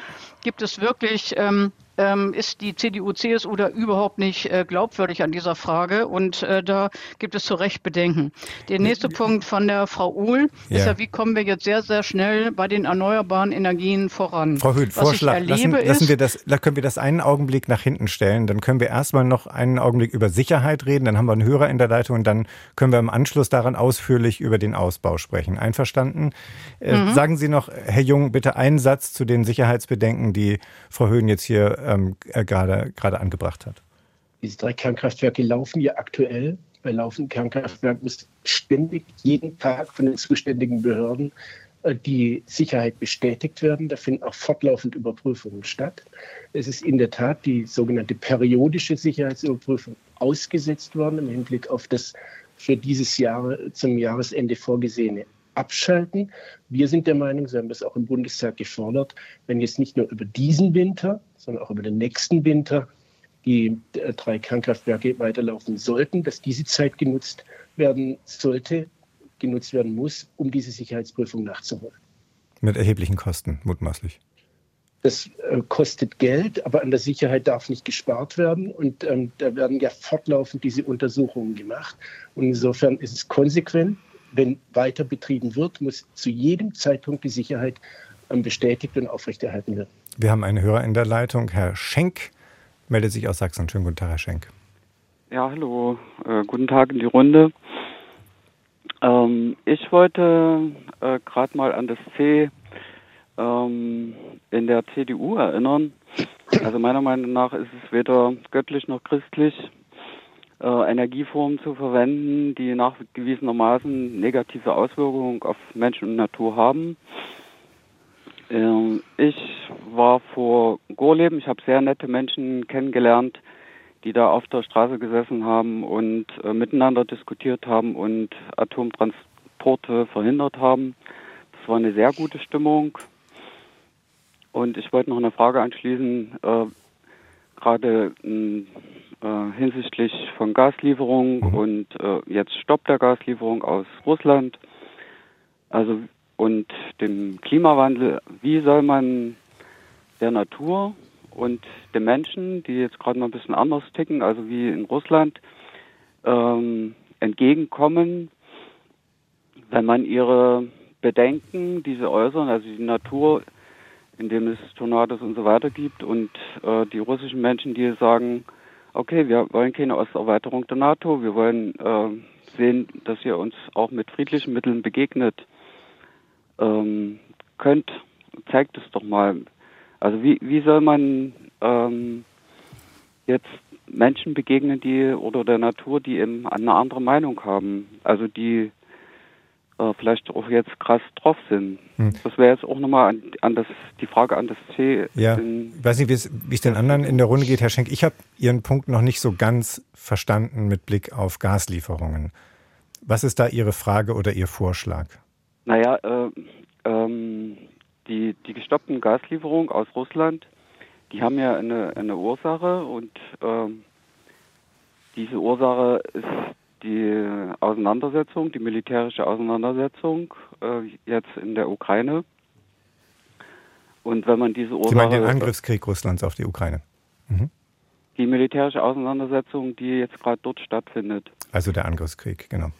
C: gibt es wirklich ähm, ähm, ist die CDU, CSU da überhaupt nicht äh, glaubwürdig an dieser Frage und äh, da gibt es zu Recht Bedenken. Der nächste Punkt von der Frau Uhl ja. ist ja, wie kommen wir jetzt sehr, sehr schnell bei den erneuerbaren Energien voran?
B: Frau Höhn, Vorschlag, lassen, lassen, wir das, können wir das einen Augenblick nach hinten stellen, dann können wir erstmal noch einen Augenblick über Sicherheit reden, dann haben wir einen Hörer in der Leitung und dann können wir im Anschluss daran ausführlich über den Ausbau sprechen. Einverstanden? Äh, mhm. Sagen Sie noch, Herr Jung, bitte einen Satz zu den Sicherheitsbedenken, die Frau Höhn jetzt hier ähm, äh, gerade, gerade angebracht hat.
D: Diese drei Kernkraftwerke laufen ja aktuell. Bei laufenden Kernkraftwerken muss ständig jeden Tag von den zuständigen Behörden äh, die Sicherheit bestätigt werden. Da finden auch fortlaufend Überprüfungen statt. Es ist in der Tat die sogenannte periodische Sicherheitsüberprüfung ausgesetzt worden im Hinblick auf das für dieses Jahr zum Jahresende vorgesehene Abschalten. Wir sind der Meinung, Sie haben das auch im Bundestag gefordert, wenn jetzt nicht nur über diesen Winter, sondern auch über den nächsten Winter die äh, drei Kernkraftwerke weiterlaufen sollten, dass diese Zeit genutzt werden sollte, genutzt werden muss, um diese Sicherheitsprüfung nachzuholen.
B: Mit erheblichen Kosten, mutmaßlich.
D: Das äh, kostet Geld, aber an der Sicherheit darf nicht gespart werden. Und ähm, da werden ja fortlaufend diese Untersuchungen gemacht. Und insofern ist es konsequent, wenn weiter betrieben wird, muss zu jedem Zeitpunkt die Sicherheit ähm, bestätigt und aufrechterhalten werden.
B: Wir haben einen Hörer in der Leitung. Herr Schenk meldet sich aus Sachsen. Schönen guten Tag, Herr Schenk.
O: Ja, hallo. Äh, guten Tag in die Runde. Ähm, ich wollte äh, gerade mal an das C ähm, in der CDU erinnern. Also meiner Meinung nach ist es weder göttlich noch christlich, äh, Energieformen zu verwenden, die nachgewiesenermaßen negative Auswirkungen auf Menschen und Natur haben. Ähm, ich war vor Gorleben, ich habe sehr nette Menschen kennengelernt, die da auf der Straße gesessen haben und äh, miteinander diskutiert haben und Atomtransporte verhindert haben. Das war eine sehr gute Stimmung. Und ich wollte noch eine Frage anschließen, äh, gerade äh, hinsichtlich von Gaslieferung mhm. und äh, jetzt Stopp der Gaslieferung aus Russland. Also und dem Klimawandel, wie soll man der Natur und den Menschen, die jetzt gerade mal ein bisschen anders ticken, also wie in Russland, ähm, entgegenkommen, wenn man ihre Bedenken, die sie äußern, also die Natur, indem es Tornados und so weiter gibt und äh, die russischen Menschen, die sagen, okay, wir wollen keine Osterweiterung der NATO, wir wollen äh, sehen, dass ihr uns auch mit friedlichen Mitteln begegnet. Ähm, könnt, zeigt es doch mal. Also wie, wie soll man ähm, jetzt Menschen begegnen, die oder der Natur, die eben eine andere Meinung haben, also die äh, vielleicht auch jetzt krass drauf sind. Hm. Das wäre jetzt auch nochmal an, an das, die Frage an das C.
B: Ja, ich weiß nicht, wie es den anderen in der Runde geht, Herr Schenk. Ich habe Ihren Punkt noch nicht so ganz verstanden mit Blick auf Gaslieferungen. Was ist da Ihre Frage oder Ihr Vorschlag?
O: Naja, äh, ähm, die, die gestoppten Gaslieferungen aus Russland, die haben ja eine, eine Ursache und ähm, diese Ursache ist die Auseinandersetzung, die militärische Auseinandersetzung äh, jetzt in der Ukraine. Und wenn man diese Ursache.
B: Sie meinen den Angriffskrieg Russlands auf die Ukraine?
O: Mhm. Die militärische Auseinandersetzung, die jetzt gerade dort stattfindet.
B: Also der Angriffskrieg, genau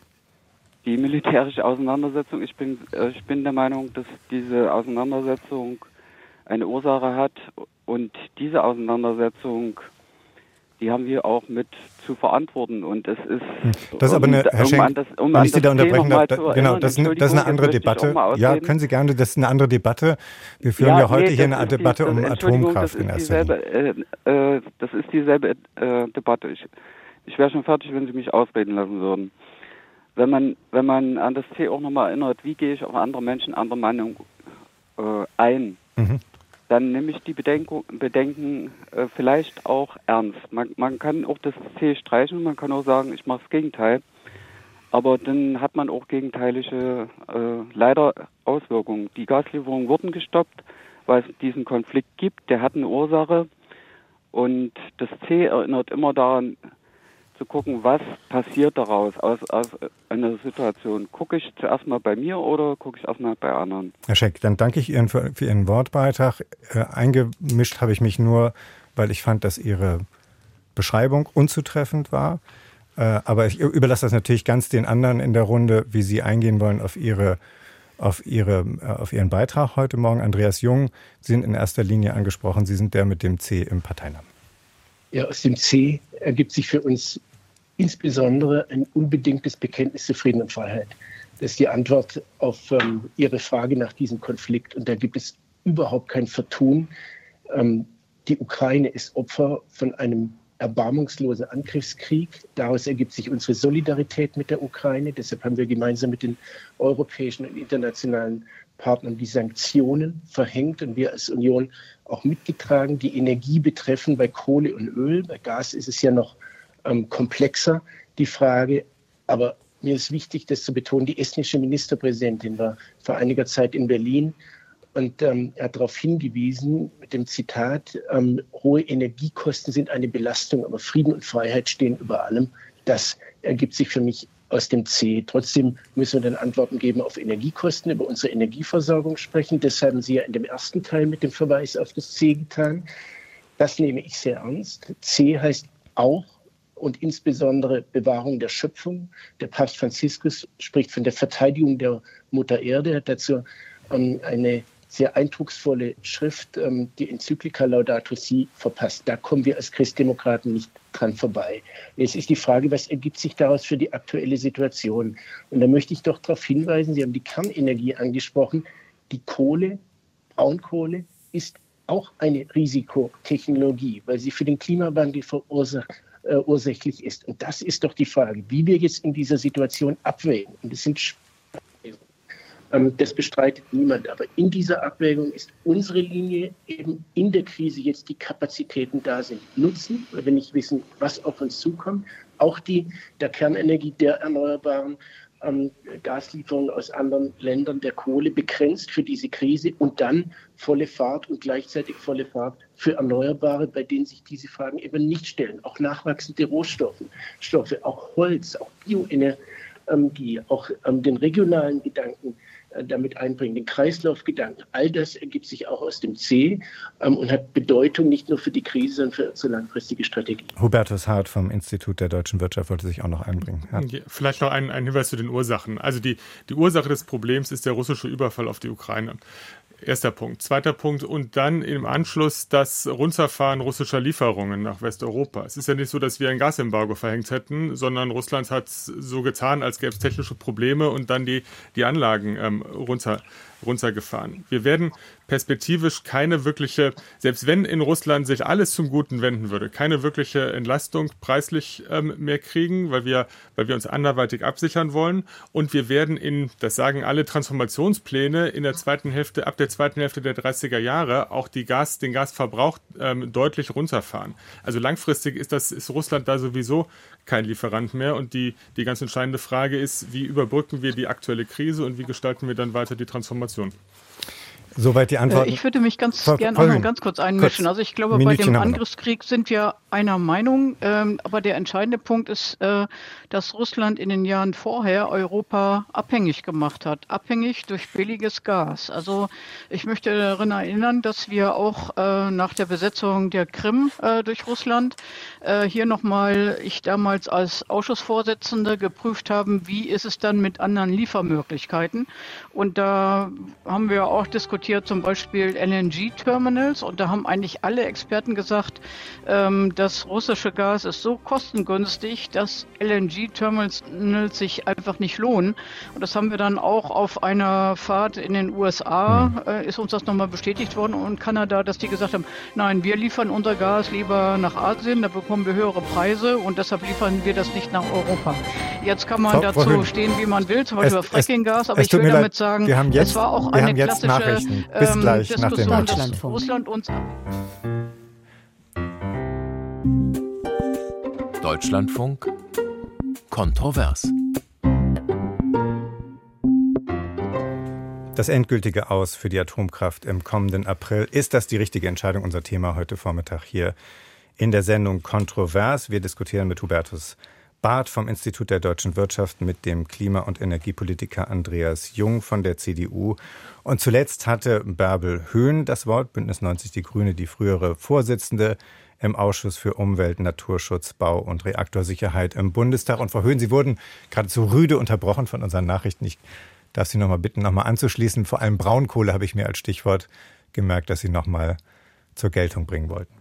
O: die militärische Auseinandersetzung, ich bin, äh, ich bin der Meinung, dass diese Auseinandersetzung eine Ursache hat und diese Auseinandersetzung, die haben wir auch mit zu verantworten und es ist.
B: Hm. Das ist aber eine, Herr Schenk, um das, um wenn ich Sie da unterbrechen darf, da, genau, das, das, ist eine andere Debatte. Ja, können Sie gerne, das ist eine andere Debatte. Wir führen ja, ja heute nee, hier eine Debatte die, um Atomkraft in erster
O: Linie. Äh, äh, das ist dieselbe äh, Debatte. Ich, ich wäre schon fertig, wenn Sie mich ausreden lassen würden wenn man, wenn man an das C auch nochmal erinnert, wie gehe ich auf andere Menschen, andere Meinung äh, ein, mhm. Dann nehme ich die Bedenken, Bedenken äh, vielleicht auch ernst. Man, man kann auch das C streichen, man kann auch sagen, ich mache das Gegenteil. Aber dann hat man auch gegenteilige äh, leider Auswirkungen. Die Gaslieferungen wurden gestoppt, weil es diesen Konflikt gibt, der hat eine Ursache. Und das C erinnert immer daran, zu gucken, was passiert daraus aus, aus einer Situation. Gucke ich zuerst mal bei mir oder gucke ich erstmal bei anderen?
B: Herr Scheck, dann danke ich Ihnen für, für Ihren Wortbeitrag. Äh, eingemischt habe ich mich nur, weil ich fand, dass Ihre Beschreibung unzutreffend war. Äh, aber ich überlasse das natürlich ganz den anderen in der Runde, wie Sie eingehen wollen auf Ihre auf, ihre, äh, auf Ihren Beitrag heute Morgen. Andreas Jung, Sie sind in erster Linie angesprochen. Sie sind der mit dem C im Parteinamen.
D: Ja, aus dem C ergibt sich für uns insbesondere ein unbedingtes Bekenntnis zu Frieden und Freiheit. Das ist die Antwort auf ähm, Ihre Frage nach diesem Konflikt. Und da gibt es überhaupt kein Vertun. Ähm, die Ukraine ist Opfer von einem erbarmungslosen Angriffskrieg. Daraus ergibt sich unsere Solidarität mit der Ukraine. Deshalb haben wir gemeinsam mit den europäischen und internationalen Partnern die Sanktionen verhängt und wir als Union auch mitgetragen, die Energie betreffen bei Kohle und Öl. Bei Gas ist es ja noch ähm, komplexer, die Frage. Aber mir ist wichtig, das zu betonen. Die estnische Ministerpräsidentin war vor einiger Zeit in Berlin und ähm, hat darauf hingewiesen mit dem Zitat, ähm, hohe Energiekosten sind eine Belastung, aber Frieden und Freiheit stehen über allem. Das ergibt sich für mich aus dem C. Trotzdem müssen wir dann Antworten geben auf Energiekosten, über unsere Energieversorgung sprechen. Das haben Sie ja in dem ersten Teil mit dem Verweis auf das C getan. Das nehme ich sehr ernst. C heißt auch und insbesondere Bewahrung der Schöpfung. Der Papst Franziskus spricht von der Verteidigung der Mutter Erde, hat dazu eine sehr eindrucksvolle Schrift, ähm, die Enzyklika Laudato Si, verpasst. Da kommen wir als Christdemokraten nicht dran vorbei. Jetzt ist die Frage, was ergibt sich daraus für die aktuelle Situation? Und da möchte ich doch darauf hinweisen, Sie haben die Kernenergie angesprochen. Die Kohle, Braunkohle, ist auch eine Risikotechnologie, weil sie für den Klimawandel verursacht, äh, ursächlich ist. Und das ist doch die Frage, wie wir jetzt in dieser Situation abwägen. Und es sind das bestreitet niemand. Aber in dieser Abwägung ist unsere Linie eben in der Krise jetzt die Kapazitäten da sind. Nutzen, wir nicht wissen, was auf uns zukommt. Auch die der Kernenergie, der Erneuerbaren, ähm, Gaslieferungen aus anderen Ländern, der Kohle begrenzt für diese Krise und dann volle Fahrt und gleichzeitig volle Fahrt für Erneuerbare, bei denen sich diese Fragen eben nicht stellen. Auch nachwachsende Rohstoffe, Stoffe, auch Holz, auch Bioenergie, auch ähm, den regionalen Gedanken damit einbringen, den Kreislaufgedanken. All das ergibt sich auch aus dem C ähm, und hat Bedeutung nicht nur für die Krise, sondern für unsere langfristige Strategie.
B: Hubertus Hart vom Institut der deutschen Wirtschaft wollte sich auch noch einbringen.
E: Ja. Vielleicht noch ein, ein Hinweis zu den Ursachen. Also die, die Ursache des Problems ist der russische Überfall auf die Ukraine. Erster Punkt. Zweiter Punkt. Und dann im Anschluss das Runterfahren russischer Lieferungen nach Westeuropa. Es ist ja nicht so, dass wir ein Gasembargo verhängt hätten, sondern Russland hat so getan, als gäbe es technische Probleme und dann die, die Anlagen ähm, runter, runtergefahren. Wir werden perspektivisch keine wirkliche, selbst wenn in Russland sich alles zum Guten wenden würde, keine wirkliche Entlastung preislich ähm, mehr kriegen, weil wir, weil wir uns anderweitig absichern wollen. Und wir werden in, das sagen alle Transformationspläne, in der zweiten Hälfte, ab der zweiten Hälfte der 30er Jahre auch die Gas, den Gasverbrauch ähm, deutlich runterfahren. Also langfristig ist das, ist Russland da sowieso kein Lieferant mehr. Und die, die ganz entscheidende Frage ist, wie überbrücken wir die aktuelle Krise und wie gestalten wir dann weiter die Transformation?
B: Soweit die Antwort.
C: Äh, ich würde mich ganz gerne auch noch ganz kurz einmischen. Kurz. Also ich glaube, Minütchen bei dem Angriffskrieg sind wir einer Meinung. Ähm, aber der entscheidende Punkt ist, äh, dass Russland in den Jahren vorher Europa abhängig gemacht hat. Abhängig durch billiges Gas. Also ich möchte daran erinnern, dass wir auch äh, nach der Besetzung der Krim äh, durch Russland äh, hier nochmal, ich damals als Ausschussvorsitzende geprüft haben, wie ist es dann mit anderen Liefermöglichkeiten. Und da haben wir auch diskutiert, zum Beispiel LNG-Terminals. Und da haben eigentlich alle Experten gesagt, ähm, das russische Gas ist so kostengünstig, dass LNG-Terminals sich einfach nicht lohnen. Und das haben wir dann auch auf einer Fahrt in den USA, hm. äh, ist uns das nochmal bestätigt worden und Kanada, dass die gesagt haben, nein, wir liefern unser Gas lieber nach Asien, da bekommen wir höhere Preise und deshalb liefern wir das nicht nach Europa. Jetzt kann man Frau, dazu Frau stehen, wie man will, zum Beispiel über Fracking-Gas, aber ich will damit sagen,
B: jetzt, es war auch eine klassische Bis ähm, gleich Diskussion, nach
C: dass Russland uns
A: Deutschlandfunk Kontrovers.
B: Das endgültige Aus für die Atomkraft im kommenden April. Ist das die richtige Entscheidung? Unser Thema heute Vormittag hier in der Sendung Kontrovers. Wir diskutieren mit Hubertus Barth vom Institut der deutschen Wirtschaft, mit dem Klima- und Energiepolitiker Andreas Jung von der CDU. Und zuletzt hatte Bärbel Höhn das Wort, Bündnis 90 Die Grüne, die frühere Vorsitzende im Ausschuss für Umwelt, Naturschutz, Bau und Reaktorsicherheit im Bundestag. Und Frau Höhn, Sie wurden geradezu rüde unterbrochen von unseren Nachrichten. Ich darf Sie noch mal bitten, noch mal anzuschließen. Vor allem Braunkohle habe ich mir als Stichwort gemerkt, dass Sie noch mal zur Geltung bringen wollten.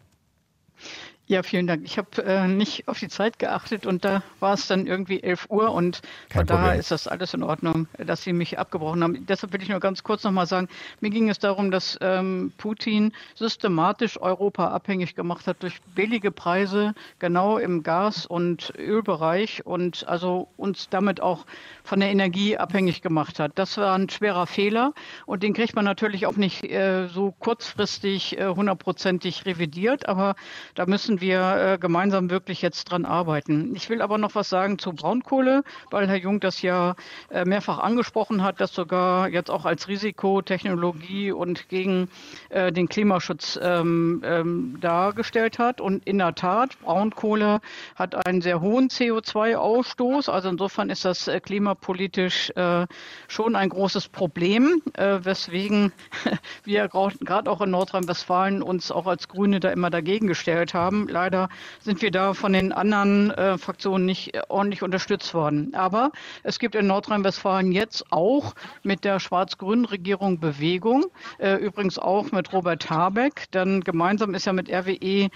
C: Ja, vielen Dank. Ich habe äh, nicht auf die Zeit geachtet und da war es dann irgendwie 11 Uhr und Kein von daher ist das alles in Ordnung, dass Sie mich abgebrochen haben. Deshalb will ich nur ganz kurz nochmal sagen, mir ging es darum, dass ähm, Putin systematisch Europa abhängig gemacht hat durch billige Preise, genau im Gas- und Ölbereich und also uns damit auch von der Energie abhängig gemacht hat. Das war ein schwerer Fehler und den kriegt man natürlich auch nicht äh, so kurzfristig äh, hundertprozentig äh, revidiert, aber da müssen müssen wir äh, gemeinsam wirklich jetzt dran arbeiten. Ich will aber noch was sagen zu Braunkohle, weil Herr Jung das ja äh, mehrfach angesprochen hat, das sogar jetzt auch als Risikotechnologie und gegen äh, den Klimaschutz ähm, ähm, dargestellt hat. Und in der Tat, Braunkohle hat einen sehr hohen CO2-Ausstoß. Also insofern ist das äh, klimapolitisch äh, schon ein großes Problem, äh, weswegen *laughs* wir gerade auch in Nordrhein-Westfalen uns auch als Grüne da immer dagegen gestellt haben Leider sind wir da von den anderen äh, Fraktionen nicht äh, ordentlich unterstützt worden. Aber es gibt in Nordrhein-Westfalen jetzt auch mit der schwarz-grünen Regierung Bewegung, äh, übrigens auch mit Robert Habeck, denn gemeinsam ist ja mit RWE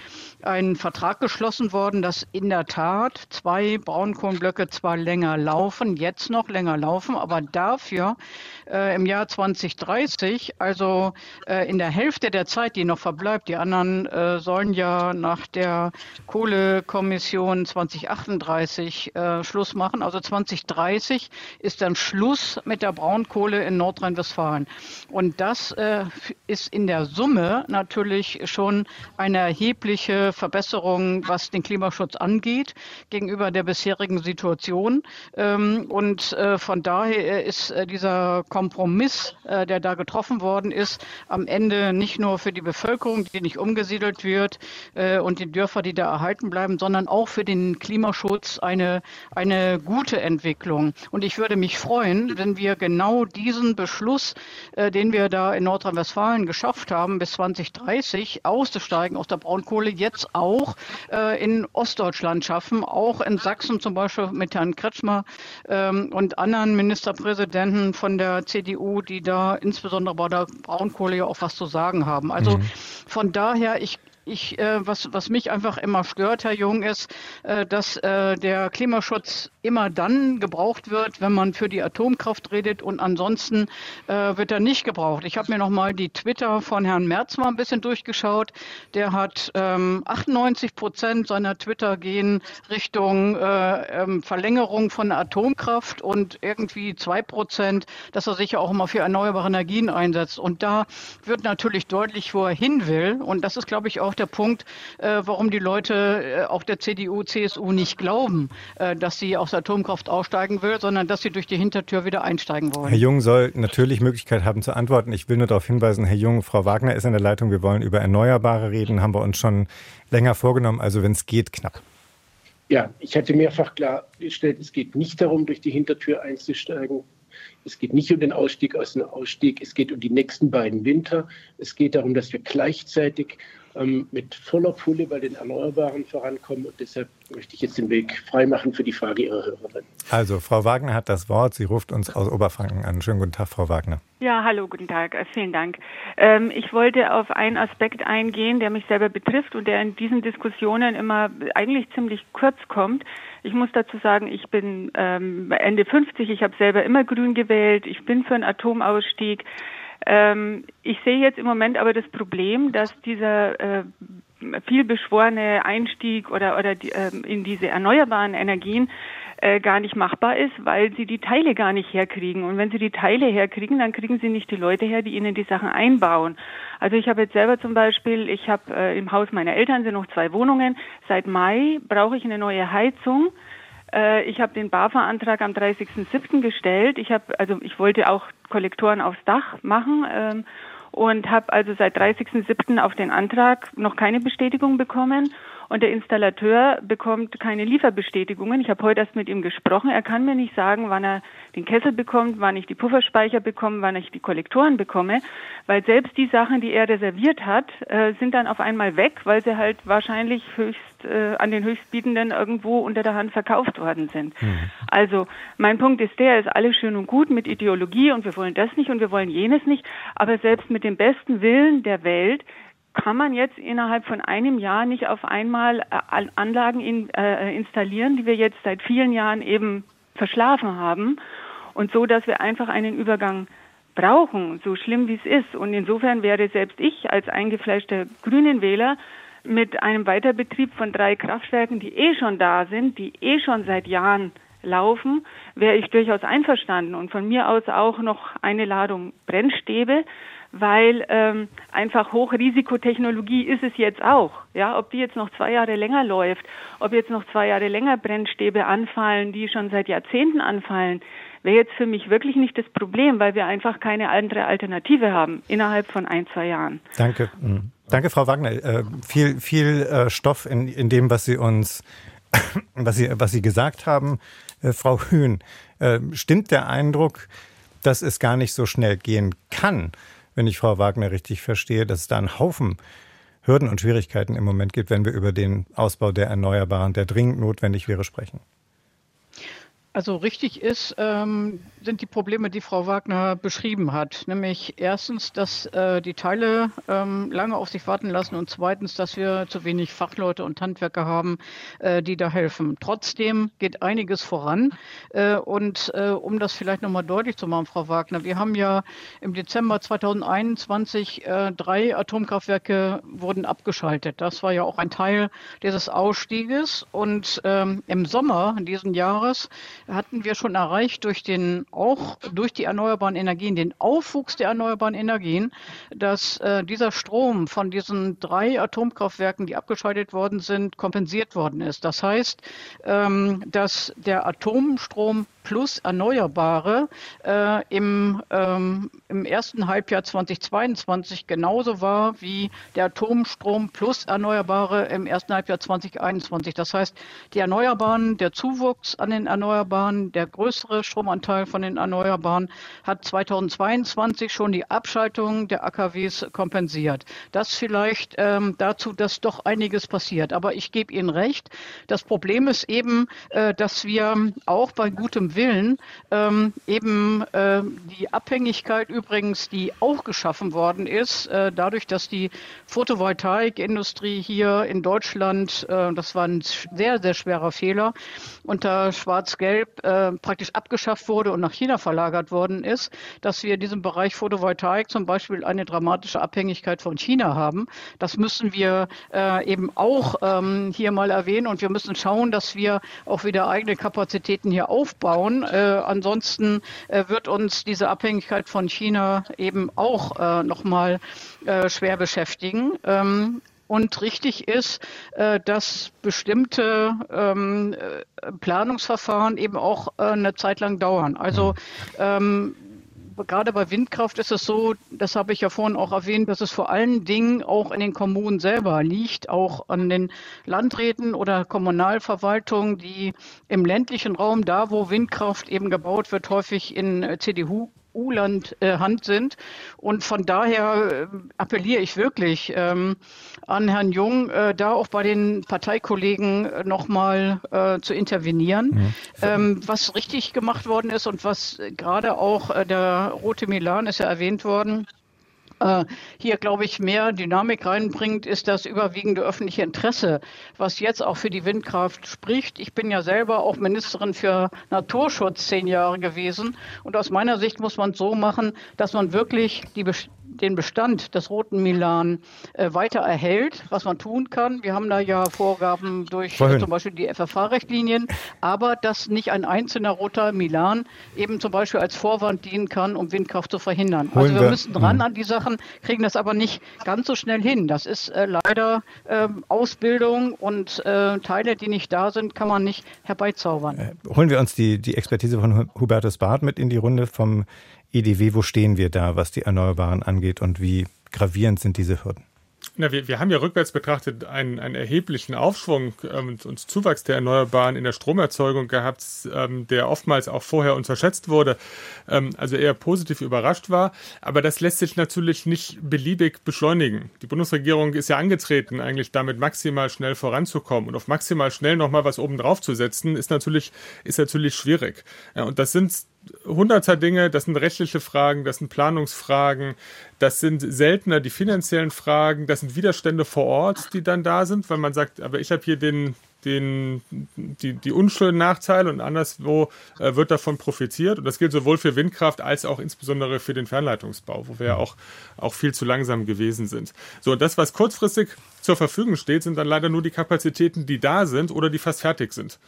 C: ein Vertrag geschlossen worden, dass in der Tat zwei Braunkohlenblöcke zwar länger laufen, jetzt noch länger laufen, aber dafür äh, im Jahr 2030, also äh, in der Hälfte der Zeit, die noch verbleibt, die anderen äh, sollen ja nach der Kohlekommission 2038 äh, Schluss machen. Also 2030 ist dann Schluss mit der Braunkohle in Nordrhein-Westfalen. Und das äh, ist in der Summe natürlich schon eine erhebliche Verbesserung, was den Klimaschutz angeht, gegenüber der bisherigen Situation. Ähm, und äh, von daher ist dieser Kompromiss, der da getroffen worden ist, am Ende nicht nur für die Bevölkerung, die nicht umgesiedelt wird äh, und die Dörfer, die da erhalten bleiben, sondern auch für den Klimaschutz eine, eine gute Entwicklung. Und ich würde mich freuen, wenn wir genau diesen Beschluss, äh, den wir da in Nordrhein-Westfalen geschafft haben, bis 2030 auszusteigen aus der Braunkohle, jetzt auch äh, in Ostdeutschland schaffen, auch in Sachsen zum Beispiel mit Herrn Kretschmer ähm, und anderen Ministerpräsidenten von der CDU, die da insbesondere bei der Braunkohle ja auch was zu sagen haben. Also mhm. von daher, ich ich, äh, was, was mich einfach immer stört, Herr Jung, ist, äh, dass äh, der Klimaschutz immer dann gebraucht wird, wenn man für die Atomkraft redet und ansonsten äh, wird er nicht gebraucht. Ich habe mir noch mal die Twitter von Herrn Merz mal ein bisschen durchgeschaut. Der hat ähm, 98 Prozent seiner Twitter gehen Richtung äh, ähm, Verlängerung von Atomkraft und irgendwie zwei Prozent, dass er sich ja auch immer für erneuerbare Energien einsetzt. Und da wird natürlich deutlich, wo er hin will. Und das ist, glaube ich, auch der Punkt, äh, warum die Leute äh, auch der CDU, CSU nicht glauben, äh, dass sie aus Atomkraft aussteigen will, sondern dass sie durch die Hintertür wieder einsteigen wollen.
B: Herr Jung soll natürlich Möglichkeit haben zu antworten. Ich will nur darauf hinweisen, Herr Jung, Frau Wagner ist in der Leitung. Wir wollen über Erneuerbare reden, haben wir uns schon länger vorgenommen. Also wenn es geht, knapp.
D: Ja, ich hatte mehrfach klargestellt, es geht nicht darum, durch die Hintertür einzusteigen. Es geht nicht um den Ausstieg aus dem Ausstieg, es geht um die nächsten beiden Winter. Es geht darum, dass wir gleichzeitig ähm, mit voller Pulle bei den Erneuerbaren vorankommen. Und deshalb möchte ich jetzt den Weg freimachen für die Frage Ihrer Hörerin.
B: Also, Frau Wagner hat das Wort. Sie ruft uns aus Oberfranken an. Schönen guten Tag, Frau Wagner.
P: Ja, hallo, guten Tag. Äh, vielen Dank. Ähm, ich wollte auf einen Aspekt eingehen, der mich selber betrifft und der in diesen Diskussionen immer eigentlich ziemlich kurz kommt. Ich muss dazu sagen, ich bin ähm, Ende 50, ich habe selber immer grün gewählt, ich bin für einen Atomausstieg. Ähm, ich sehe jetzt im Moment aber das Problem, dass dieser äh, vielbeschworene Einstieg oder, oder die, äh, in diese erneuerbaren Energien äh, gar nicht machbar ist, weil sie die Teile gar nicht herkriegen. Und wenn sie die Teile herkriegen, dann kriegen sie nicht die Leute her, die ihnen die Sachen einbauen. Also ich habe jetzt selber zum Beispiel, ich habe äh, im Haus meiner Eltern sind noch zwei Wohnungen. Seit Mai brauche ich eine neue Heizung. Äh, ich habe den BAFA-Antrag am 30.07. gestellt. Ich habe, also ich wollte auch Kollektoren aufs Dach machen ähm, und habe also seit 30.07. auf den Antrag noch keine Bestätigung bekommen und der Installateur bekommt keine Lieferbestätigungen. Ich habe heute erst mit ihm gesprochen. Er kann mir nicht sagen, wann er den Kessel bekommt, wann ich die Pufferspeicher bekomme, wann ich die Kollektoren bekomme, weil selbst die Sachen, die er reserviert hat, äh, sind dann auf einmal weg, weil sie halt wahrscheinlich höchst äh, an den Höchstbietenden irgendwo unter der Hand verkauft worden sind. Mhm. Also mein Punkt ist der, ist alles schön und gut mit Ideologie und wir wollen das nicht und wir wollen jenes nicht, aber selbst mit dem besten Willen der Welt kann man jetzt innerhalb von einem Jahr nicht auf einmal äh, Anlagen in, äh, installieren, die wir jetzt seit vielen Jahren eben verschlafen haben und so, dass wir einfach einen Übergang brauchen, so schlimm wie es ist. Und insofern wäre selbst ich als eingefleischter Grünen Wähler mit einem Weiterbetrieb von drei Kraftwerken, die eh schon da sind, die eh schon seit Jahren laufen, wäre ich durchaus einverstanden und von mir aus auch noch eine Ladung Brennstäbe, weil ähm, einfach Hochrisikotechnologie ist es jetzt auch. Ja, ob die jetzt noch zwei Jahre länger läuft, ob jetzt noch zwei Jahre länger Brennstäbe anfallen, die schon seit Jahrzehnten anfallen, wäre jetzt für mich wirklich nicht das Problem, weil wir einfach keine andere Alternative haben innerhalb von ein, zwei Jahren.
B: Danke. Mhm. Danke, Frau Wagner. Äh, viel, viel äh, Stoff in, in dem, was Sie uns, *coughs* was Sie, was Sie gesagt haben. Äh, Frau Hühn, äh, stimmt der Eindruck, dass es gar nicht so schnell gehen kann? Wenn ich Frau Wagner richtig verstehe, dass es da einen Haufen Hürden und Schwierigkeiten im Moment gibt, wenn wir über den Ausbau der Erneuerbaren, der dringend notwendig wäre, sprechen?
C: Also richtig ist, ähm, sind die Probleme, die Frau Wagner beschrieben hat. Nämlich erstens, dass äh, die Teile ähm, lange auf sich warten lassen und zweitens, dass wir zu wenig Fachleute und Handwerker haben, äh, die da helfen. Trotzdem geht einiges voran. Äh, und äh, um das vielleicht nochmal deutlich zu machen, Frau Wagner, wir haben ja im Dezember 2021 äh, drei Atomkraftwerke wurden abgeschaltet. Das war ja auch ein Teil dieses Ausstieges. Und ähm, im Sommer diesen Jahres hatten wir schon erreicht durch den auch durch die erneuerbaren Energien, den Aufwuchs der erneuerbaren Energien, dass äh, dieser Strom von diesen drei Atomkraftwerken, die abgeschaltet worden sind, kompensiert worden ist. Das heißt, ähm, dass der Atomstrom plus Erneuerbare äh, im, ähm, im ersten Halbjahr 2022 genauso war wie der Atomstrom plus Erneuerbare im ersten Halbjahr 2021. Das heißt, die Erneuerbaren, der Zuwuchs an den Erneuerbaren, der größere Stromanteil von den Erneuerbaren hat 2022 schon die Abschaltung der AKWs kompensiert. Das vielleicht ähm, dazu, dass doch einiges passiert. Aber ich gebe Ihnen recht. Das Problem ist eben, äh, dass wir auch bei gutem Willen ähm, eben äh, die Abhängigkeit übrigens, die auch geschaffen worden ist, äh, dadurch, dass die Photovoltaikindustrie hier in Deutschland, äh, das war ein sehr, sehr schwerer Fehler, unter Schwarz-Gelb äh, praktisch abgeschafft wurde und nach China verlagert worden ist, dass wir in diesem Bereich Photovoltaik zum Beispiel eine dramatische Abhängigkeit von China haben. Das müssen wir äh, eben auch ähm, hier mal erwähnen und wir müssen schauen, dass wir auch wieder eigene Kapazitäten hier aufbauen. Äh, ansonsten äh, wird uns diese Abhängigkeit von China eben auch äh, nochmal äh, schwer beschäftigen. Ähm, und richtig ist, äh, dass bestimmte ähm, äh, Planungsverfahren eben auch äh, eine Zeit lang dauern. Also ähm, gerade bei Windkraft ist es so, das habe ich ja vorhin auch erwähnt, dass es vor allen Dingen auch in den Kommunen selber liegt, auch an den Landräten oder Kommunalverwaltungen, die im ländlichen Raum, da wo Windkraft eben gebaut wird, häufig in CDU U-Land äh, Hand sind. Und von daher äh, appelliere ich wirklich ähm, an Herrn Jung, äh, da auch bei den Parteikollegen äh, nochmal äh, zu intervenieren. Mhm. Ähm, was richtig gemacht worden ist und was gerade auch äh, der Rote Milan ist ja erwähnt worden, äh, hier, glaube ich, mehr Dynamik reinbringt, ist das überwiegende öffentliche Interesse, was jetzt auch für die Windkraft spricht. Ich bin ja selber auch Ministerin für Naturschutz zehn Jahre gewesen. Und aus meiner Sicht muss man es so machen, dass man wirklich die den Bestand des roten Milan äh, weiter erhält, was man tun kann. Wir haben da ja Vorgaben durch äh, zum Beispiel die FFH-Richtlinien, aber dass nicht ein einzelner roter Milan eben zum Beispiel als Vorwand dienen kann, um Windkraft zu verhindern. Holen also wir, wir müssen dran mh. an die Sachen, kriegen das aber nicht ganz so schnell hin. Das ist äh, leider ähm, Ausbildung und äh, Teile, die nicht da sind, kann man nicht herbeizaubern.
B: Äh, holen wir uns die, die Expertise von Hubertus Barth mit in die Runde vom EDW, wo stehen wir da, was die Erneuerbaren angeht und wie gravierend sind diese Hürden?
E: Na, wir, wir haben ja rückwärts betrachtet einen, einen erheblichen Aufschwung ähm, und Zuwachs der Erneuerbaren in der Stromerzeugung gehabt, ähm, der oftmals auch vorher unterschätzt wurde, ähm, also eher positiv überrascht war. Aber das lässt sich natürlich nicht beliebig beschleunigen. Die Bundesregierung ist ja angetreten, eigentlich damit maximal schnell voranzukommen und auf maximal schnell nochmal was oben drauf zu setzen, ist natürlich, ist natürlich schwierig. Ja, und das sind hunderter Dinge, das sind rechtliche Fragen, das sind Planungsfragen, das sind seltener die finanziellen Fragen, das sind Widerstände vor Ort, die dann da sind, weil man sagt, aber ich habe hier den, den, die, die unschönen Nachteile und anderswo äh, wird davon profitiert. Und das gilt sowohl für Windkraft als auch insbesondere für den Fernleitungsbau, wo wir ja auch, auch viel zu langsam gewesen sind. So, das, was kurzfristig zur Verfügung steht, sind dann leider nur die Kapazitäten, die da sind oder die fast fertig sind.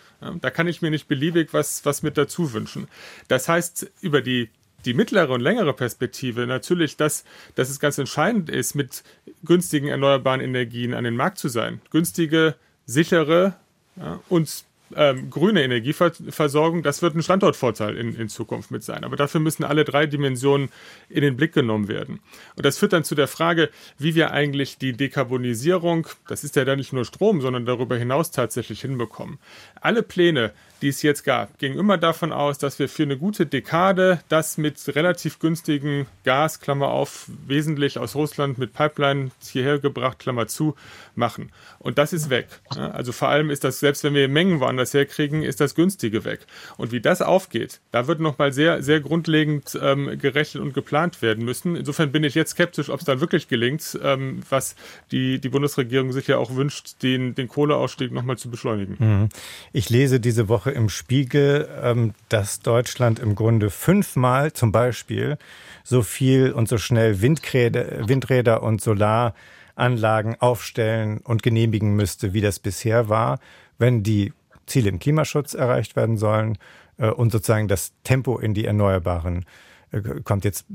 E: Da kann ich mir nicht beliebig was, was mit dazu wünschen. Das heißt, über die die mittlere und längere Perspektive natürlich, dass, dass es ganz entscheidend ist, mit günstigen erneuerbaren Energien an den Markt zu sein. Günstige, sichere ja, und ähm, grüne Energieversorgung, das wird ein Standortvorteil in, in Zukunft mit sein. Aber dafür müssen alle drei Dimensionen in den Blick genommen werden. Und das führt dann zu der Frage, wie wir eigentlich die Dekarbonisierung, das ist ja dann nicht nur Strom, sondern darüber hinaus tatsächlich hinbekommen. Alle Pläne, die es jetzt gab, gingen immer davon aus, dass wir für eine gute Dekade das mit relativ günstigen Gas, Klammer auf, wesentlich aus Russland mit Pipeline hierher gebracht, Klammer zu, machen. Und das ist weg. Also vor allem ist das, selbst wenn wir Mengen woanders herkriegen, ist das günstige weg. Und wie das aufgeht, da wird nochmal sehr, sehr grundlegend ähm, gerechnet und geplant werden müssen. Insofern bin ich jetzt skeptisch, ob es dann wirklich gelingt, ähm, was die, die Bundesregierung sich ja auch wünscht, den, den Kohleausstieg nochmal zu beschleunigen.
B: Mhm. Ich lese diese Woche im Spiegel, ähm, dass Deutschland im Grunde fünfmal zum Beispiel so viel und so schnell Windräder, Windräder und Solaranlagen aufstellen und genehmigen müsste, wie das bisher war, wenn die Ziele im Klimaschutz erreicht werden sollen äh, und sozusagen das Tempo in die Erneuerbaren äh, kommt. Jetzt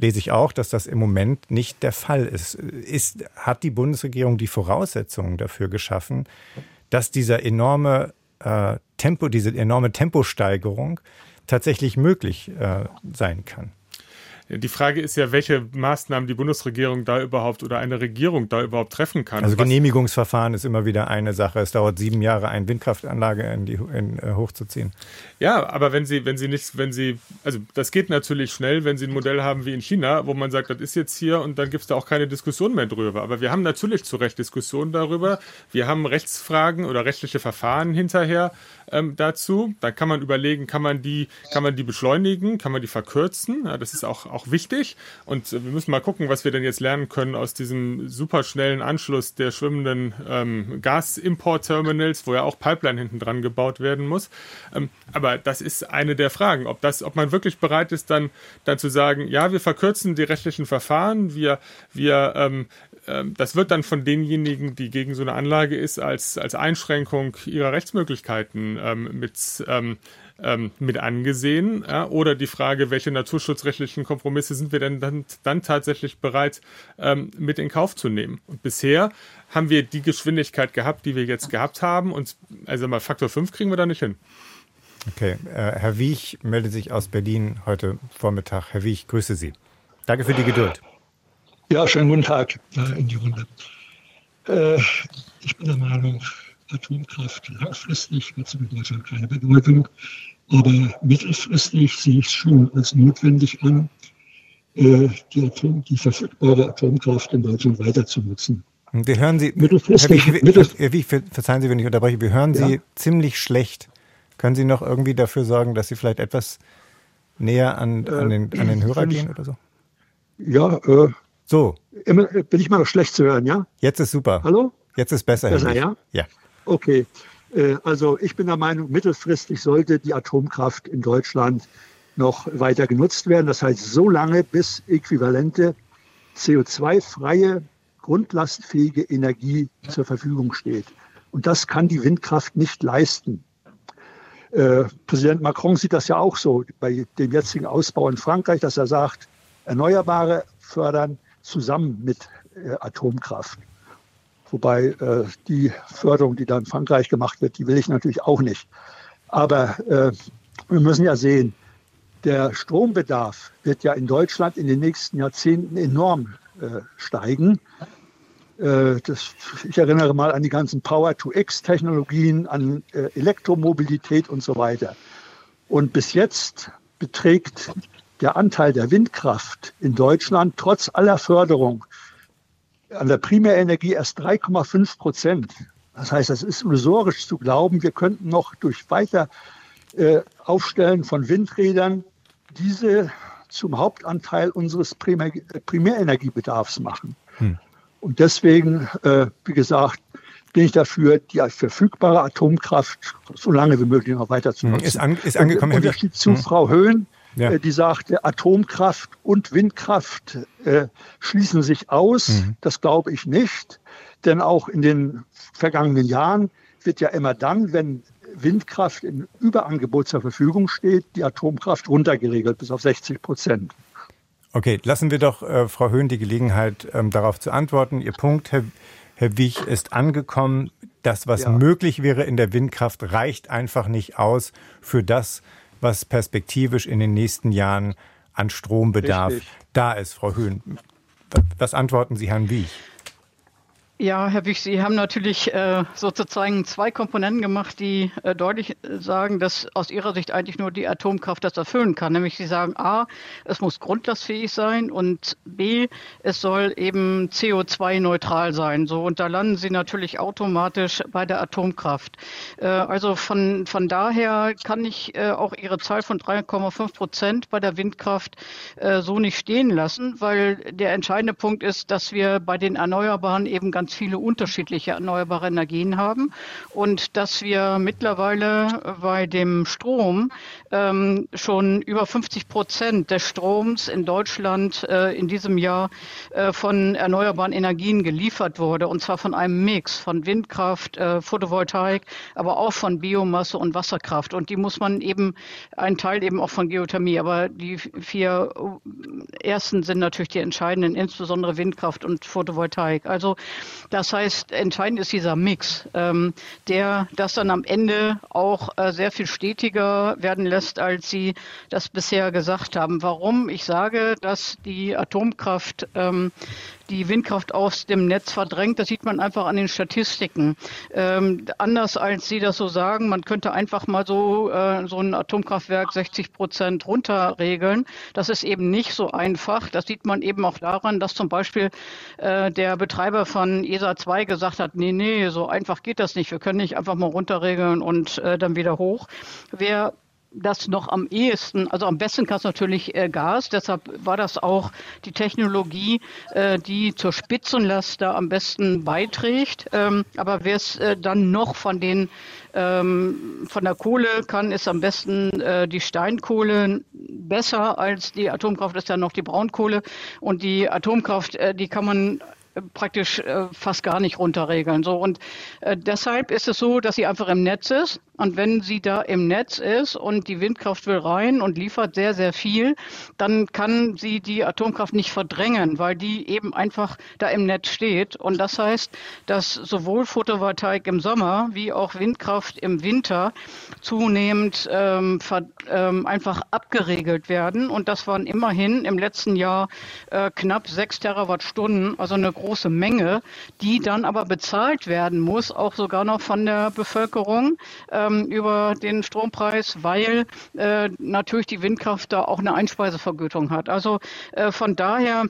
B: lese ich auch, dass das im Moment nicht der Fall ist. ist hat die Bundesregierung die Voraussetzungen dafür geschaffen, dass dieser enorme äh, Tempo, diese enorme Temposteigerung tatsächlich möglich äh, sein kann.
E: Die Frage ist ja, welche Maßnahmen die Bundesregierung da überhaupt oder eine Regierung da überhaupt treffen kann.
B: Also Genehmigungsverfahren ist immer wieder eine Sache. Es dauert sieben Jahre, eine Windkraftanlage in die, in, uh, hochzuziehen.
E: Ja, aber wenn Sie, wenn Sie nicht, wenn Sie, also das geht natürlich schnell, wenn Sie ein Modell haben wie in China, wo man sagt, das ist jetzt hier und dann gibt es da auch keine Diskussion mehr drüber. Aber wir haben natürlich zu Recht Diskussionen darüber. Wir haben Rechtsfragen oder rechtliche Verfahren hinterher ähm, dazu. Da kann man überlegen, kann man die, kann man die beschleunigen, kann man die verkürzen. Ja, das ist auch, auch wichtig. Und äh, wir müssen mal gucken, was wir denn jetzt lernen können aus diesem superschnellen Anschluss der schwimmenden ähm, Gasimport-Terminals, wo ja auch Pipeline hinten dran gebaut werden muss. Ähm, aber das ist eine der Fragen, ob das, ob man wirklich bereit ist, dann, dann zu sagen, ja, wir verkürzen die rechtlichen Verfahren, wir, wir ähm, ähm, das wird dann von denjenigen, die gegen so eine Anlage ist, als, als Einschränkung ihrer Rechtsmöglichkeiten ähm, mit, ähm, ähm, mit angesehen. Ja? Oder die Frage, welche naturschutzrechtlichen Kompromisse sind wir denn dann, dann tatsächlich bereit ähm, mit in Kauf zu nehmen? Und bisher haben wir die Geschwindigkeit gehabt, die wir jetzt gehabt haben. Und also mal Faktor 5 kriegen wir da nicht hin.
B: Okay, äh, Herr Wiech meldet sich aus Berlin heute Vormittag. Herr Wiech, grüße Sie. Danke für die Geduld.
Q: Ja, schönen guten Tag äh, in die Runde. Äh, ich bin der Meinung, Atomkraft langfristig hat sie in Deutschland keine Bedeutung, aber mittelfristig sehe ich es schon als notwendig an, äh, die, Atom, die verfügbare Atomkraft in Deutschland weiter zu nutzen.
B: Wir hören Sie, mittelfristig, Herr, Herr, Wie, verzeihen Sie, wenn ich unterbreche, wir hören ja. Sie ziemlich schlecht. Können Sie noch irgendwie dafür sorgen, dass Sie vielleicht etwas näher an, an, den, an den Hörer gehen oder so?
Q: Ja, äh,
B: so.
Q: Immer, bin ich mal noch schlecht zu hören, ja?
B: Jetzt ist super.
Q: Hallo?
B: Jetzt ist besser.
Q: Besser, ja?
B: Ja.
Q: Okay. Äh, also ich bin der Meinung, mittelfristig sollte die Atomkraft in Deutschland noch weiter genutzt werden. Das heißt, so lange, bis äquivalente CO2-freie, grundlastfähige Energie zur Verfügung steht. Und das kann die Windkraft nicht leisten. Äh, Präsident Macron sieht das ja auch so bei dem jetzigen Ausbau in Frankreich, dass er sagt, Erneuerbare fördern zusammen mit äh, Atomkraft. Wobei äh, die Förderung, die da in Frankreich gemacht wird, die will ich natürlich auch nicht. Aber äh, wir müssen ja sehen, der Strombedarf wird ja in Deutschland in den nächsten Jahrzehnten enorm äh, steigen. Äh, das, ich erinnere mal an die ganzen Power-to-X-Technologien, an äh, Elektromobilität und so weiter. Und bis jetzt beträgt der Anteil der Windkraft in Deutschland trotz aller Förderung an der Primärenergie erst 3,5 Prozent. Das heißt, es ist illusorisch zu glauben, wir könnten noch durch weiter äh, Aufstellen von Windrädern diese zum Hauptanteil unseres Primär, Primärenergiebedarfs machen. Hm. Und deswegen, äh, wie gesagt, bin ich dafür, die verfügbare Atomkraft so lange wie möglich noch weiter zu hm. nutzen.
B: Ist, an, ist angekommen,
Q: Im Unterschied zu hm. Frau Höhn, ja. Äh, die sagte, Atomkraft und Windkraft äh, schließen sich aus. Mhm. Das glaube ich nicht, denn auch in den vergangenen Jahren wird ja immer dann, wenn Windkraft im Überangebot zur Verfügung steht, die Atomkraft runtergeregelt bis auf 60 Prozent.
B: Okay, lassen wir doch äh, Frau Höhn die Gelegenheit, ähm, darauf zu antworten. Ihr Punkt, Herr, Herr Wich, ist angekommen das, was ja. möglich wäre in der Windkraft, reicht einfach nicht aus für das, was perspektivisch in den nächsten Jahren an Strombedarf Richtig. da ist, Frau Höhn. Was antworten Sie Herrn Wiech?
C: Ja, Herr Wich, Sie haben natürlich äh, sozusagen zwei Komponenten gemacht, die äh, deutlich sagen, dass aus Ihrer Sicht eigentlich nur die Atomkraft das erfüllen kann. Nämlich Sie sagen, a, es muss grundlastfähig sein und b, es soll eben CO2-neutral sein. So, und da landen Sie natürlich automatisch bei der Atomkraft. Äh, also von, von daher kann ich äh, auch Ihre Zahl von 3,5 Prozent bei der Windkraft äh, so nicht stehen lassen, weil der entscheidende Punkt ist, dass wir bei den Erneuerbaren eben ganz ganz viele unterschiedliche erneuerbare Energien haben. Und dass wir mittlerweile bei dem Strom ähm, schon über 50 Prozent des Stroms in Deutschland äh, in diesem Jahr äh, von erneuerbaren Energien geliefert wurde. Und zwar von einem Mix von Windkraft, äh, Photovoltaik, aber auch von Biomasse und Wasserkraft. Und die muss man eben ein Teil eben auch von Geothermie, aber die vier ersten sind natürlich die entscheidenden, insbesondere Windkraft und Photovoltaik. Also das heißt, entscheidend ist dieser Mix, ähm, der das dann am Ende auch äh, sehr viel stetiger werden lässt, als Sie das bisher gesagt haben. Warum? Ich sage, dass die Atomkraft ähm, die Windkraft aus dem Netz verdrängt. Das sieht man einfach an den Statistiken. Ähm, anders als Sie das so sagen, man könnte einfach mal so, äh, so ein Atomkraftwerk 60 Prozent runterregeln. Das ist eben nicht so einfach. Das sieht man eben auch daran, dass zum Beispiel äh, der Betreiber von ESA 2 gesagt hat, nee, nee, so einfach geht das nicht. Wir können nicht einfach mal runterregeln und äh, dann wieder hoch. Wer das noch am ehesten, also am besten kann es natürlich äh, Gas, deshalb war das auch die Technologie, äh, die zur Spitzenlast da am besten beiträgt. Ähm, aber wer es äh, dann noch von den ähm, von der Kohle kann, ist am besten äh, die Steinkohle besser als die Atomkraft ist ja noch die Braunkohle und die Atomkraft, äh, die kann man praktisch äh, fast gar nicht runterregeln. So und äh, deshalb ist es so, dass sie einfach im Netz ist und wenn sie da im Netz ist und die Windkraft will rein und liefert sehr sehr viel, dann kann sie die Atomkraft nicht verdrängen, weil die eben einfach da im Netz steht. Und das heißt, dass sowohl Photovoltaik im Sommer wie auch Windkraft im Winter zunehmend ähm, ähm, einfach abgeregelt werden. Und das waren immerhin im letzten Jahr äh, knapp sechs Terawattstunden, also eine große Menge, die dann aber bezahlt werden muss, auch sogar noch von der Bevölkerung ähm, über den Strompreis, weil äh, natürlich die Windkraft da auch eine Einspeisevergütung hat. Also äh, von daher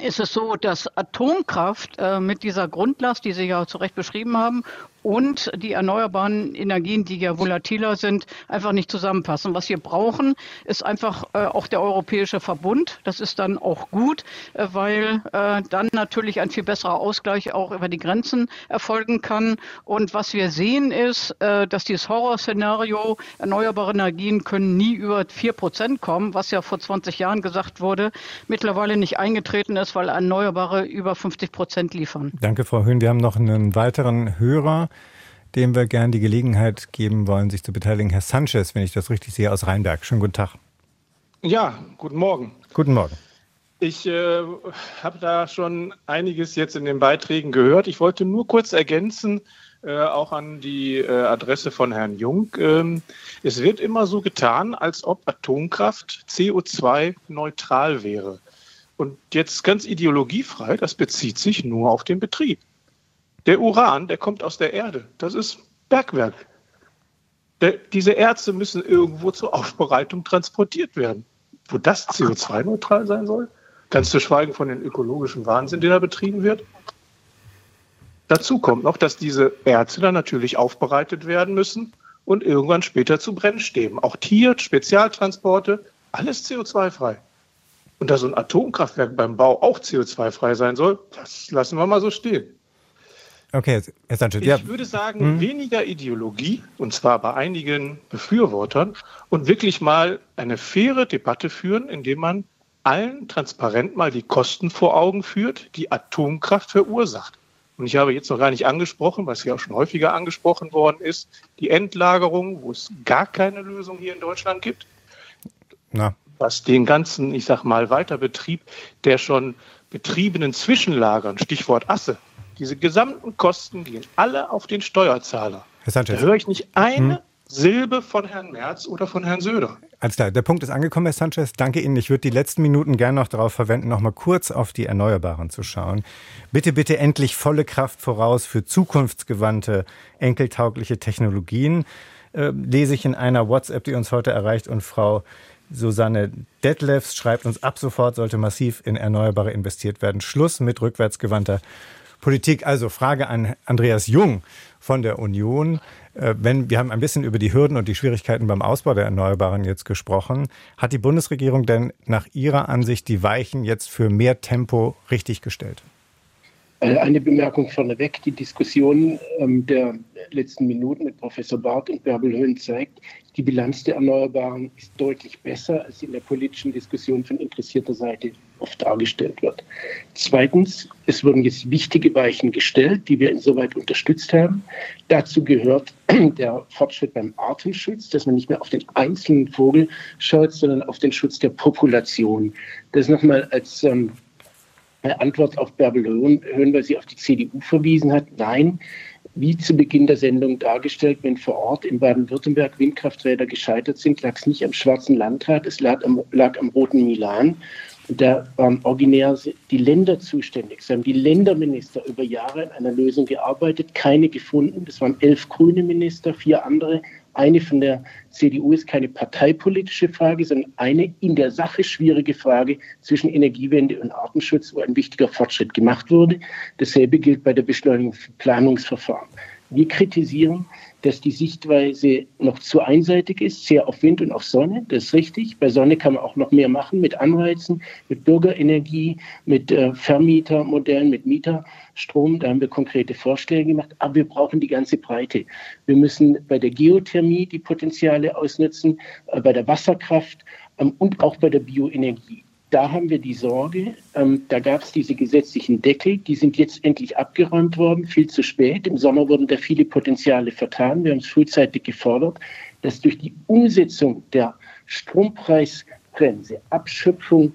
C: ist es so, dass Atomkraft äh, mit dieser Grundlast, die Sie ja zu Recht beschrieben haben, und die erneuerbaren Energien, die ja volatiler sind, einfach nicht zusammenpassen. Was wir brauchen, ist einfach äh, auch der europäische Verbund. Das ist dann auch gut, äh, weil äh, dann natürlich ein viel besserer Ausgleich auch über die Grenzen erfolgen kann. Und was wir sehen ist, äh, dass dieses Horrorszenario, erneuerbare Energien können nie über vier Prozent kommen, was ja vor 20 Jahren gesagt wurde, mittlerweile nicht eingetreten ist, weil Erneuerbare über 50 Prozent liefern.
B: Danke, Frau Höhn. Wir haben noch einen weiteren Hörer dem wir gern die Gelegenheit geben wollen, sich zu beteiligen. Herr Sanchez, wenn ich das richtig sehe, aus Rheinberg. Schönen guten Tag.
R: Ja, guten Morgen.
B: Guten Morgen.
R: Ich äh, habe da schon einiges jetzt in den Beiträgen gehört. Ich wollte nur kurz ergänzen, äh, auch an die äh, Adresse von Herrn Jung. Ähm, es wird immer so getan, als ob Atomkraft CO2-neutral wäre. Und jetzt ganz ideologiefrei, das bezieht sich nur auf den Betrieb. Der Uran, der kommt aus der Erde. Das ist Bergwerk. Der, diese Erze müssen irgendwo zur Aufbereitung transportiert werden. Wo das CO2-neutral sein soll? Ganz zu schweigen von den ökologischen Wahnsinn, der da betrieben wird. Dazu kommt noch, dass diese Erze dann natürlich aufbereitet werden müssen und irgendwann später zu Brennstäben. Auch Tier, Spezialtransporte, alles CO2-frei. Und da so ein Atomkraftwerk beim Bau auch CO2-frei sein soll, das lassen wir mal so stehen.
B: Okay, Herr Sanchez.
R: Ich ja. würde sagen, hm. weniger Ideologie, und zwar bei einigen Befürwortern, und wirklich mal eine faire Debatte führen, indem man allen transparent mal die Kosten vor Augen führt, die Atomkraft verursacht. Und ich habe jetzt noch gar nicht angesprochen, was hier auch schon häufiger angesprochen worden ist, die Endlagerung, wo es gar keine Lösung hier in Deutschland gibt. Na. Was den ganzen, ich sag mal, Weiterbetrieb der schon betriebenen Zwischenlagern, Stichwort Asse, Diese gesamten Kosten gehen alle auf den Steuerzahler.
B: Herr Sanchez.
R: Da höre ich nicht eine
B: Hm.
R: Silbe von Herrn Merz oder von Herrn Söder.
B: Alles klar, der Punkt ist angekommen, Herr Sanchez. Danke Ihnen. Ich würde die letzten Minuten gerne noch darauf verwenden, noch mal kurz auf die Erneuerbaren zu schauen. Bitte, bitte endlich volle Kraft voraus für zukunftsgewandte, enkeltaugliche Technologien. Äh, lese ich in einer WhatsApp, die uns heute erreicht und Frau Susanne Detlefs schreibt uns, ab sofort sollte massiv in Erneuerbare investiert werden. Schluss mit rückwärtsgewandter Politik. Also Frage an Andreas Jung von der Union. Äh, Wenn, wir haben ein bisschen über die Hürden und die Schwierigkeiten beim Ausbau der Erneuerbaren jetzt gesprochen. Hat die Bundesregierung denn nach Ihrer Ansicht die Weichen jetzt für mehr Tempo richtig gestellt?
D: Äh, Eine Bemerkung vorneweg. Die Diskussion ähm, der letzten Minuten mit Professor Barth und Bärbel Höhn zeigt, die Bilanz der Erneuerbaren ist deutlich besser, als sie in der politischen Diskussion von interessierter Seite oft dargestellt wird. Zweitens, es wurden jetzt wichtige Weichen gestellt, die wir insoweit unterstützt haben. Dazu gehört *clears throat* der Fortschritt beim Artenschutz, dass man nicht mehr auf den einzelnen Vogel schaut, sondern auf den Schutz der Population. Das nochmal als ähm, Antwort auf Bärbel Höhn, weil sie auf die CDU verwiesen hat. Nein, wie zu Beginn der Sendung dargestellt, wenn vor Ort in Baden-Württemberg Windkrafträder gescheitert sind, lag es nicht am Schwarzen Landrat, es lag am, lag am Roten Milan. Da waren originär die Länder zuständig. Es haben die Länderminister über Jahre an einer Lösung gearbeitet, keine gefunden. Das waren elf grüne Minister, vier andere. Eine von der CDU ist keine parteipolitische Frage, sondern eine in der Sache schwierige Frage zwischen Energiewende und Artenschutz, wo ein wichtiger Fortschritt gemacht wurde. Dasselbe gilt bei der Beschleunigung von Planungsverfahren. Wir kritisieren, dass die Sichtweise noch zu einseitig ist, sehr auf Wind und auf Sonne. Das ist richtig. Bei Sonne kann man auch noch mehr machen mit Anreizen, mit Bürgerenergie, mit äh, Vermietermodellen, mit Mieterstrom. Da haben wir konkrete Vorschläge gemacht. Aber wir brauchen die ganze Breite. Wir müssen bei der Geothermie die Potenziale ausnutzen, äh, bei der Wasserkraft ähm, und auch bei der Bioenergie da haben wir die Sorge, ähm, da gab es diese gesetzlichen Deckel, die sind jetzt endlich abgeräumt worden, viel zu spät. Im Sommer wurden da viele Potenziale vertan. Wir haben es frühzeitig gefordert, dass durch die Umsetzung der Strompreisbremse, Abschöpfung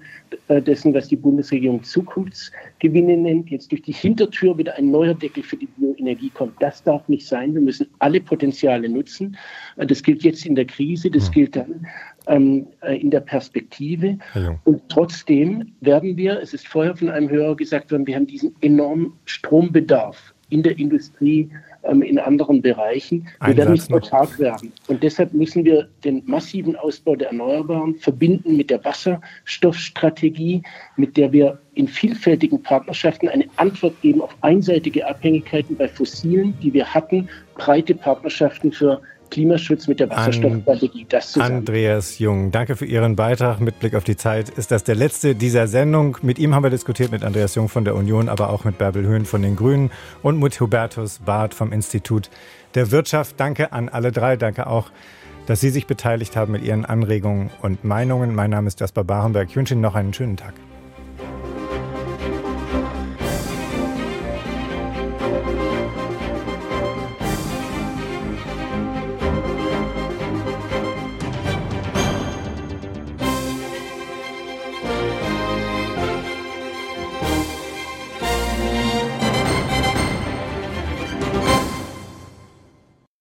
D: äh, dessen, was die Bundesregierung Zukunftsgewinne nennt, jetzt durch die Hintertür wieder ein neuer Deckel für die Bioenergie kommt. Das darf nicht sein. Wir müssen alle Potenziale nutzen. Äh, Das gilt jetzt in der Krise, das gilt dann ähm, äh, in der Perspektive. Und trotzdem werden wir, es ist vorher von einem Hörer gesagt worden, wir haben diesen enormen Strombedarf in der Industrie, ähm, in anderen Bereichen. Wir werden nicht autark werden. Und deshalb müssen wir den massiven Ausbau der Erneuerbaren verbinden mit der Wasserstoffstrategie, mit der wir in vielfältigen Partnerschaften eine Antwort geben auf einseitige Abhängigkeiten bei Fossilen, die wir hatten, breite Partnerschaften für Klimaschutz mit der Wasserstoffstrategie. Das zusammen.
B: Andreas Jung, danke für Ihren Beitrag. Mit Blick auf die Zeit ist das der letzte dieser Sendung. Mit ihm haben wir diskutiert, mit Andreas Jung von der Union, aber auch mit Bärbel Höhn von den Grünen und mit Hubertus Barth vom Institut der Wirtschaft. Danke an alle drei. Danke auch, dass Sie sich beteiligt haben mit Ihren Anregungen und Meinungen. Mein Name ist Jasper Barenberg. Ich wünsche Ihnen noch einen schönen Tag.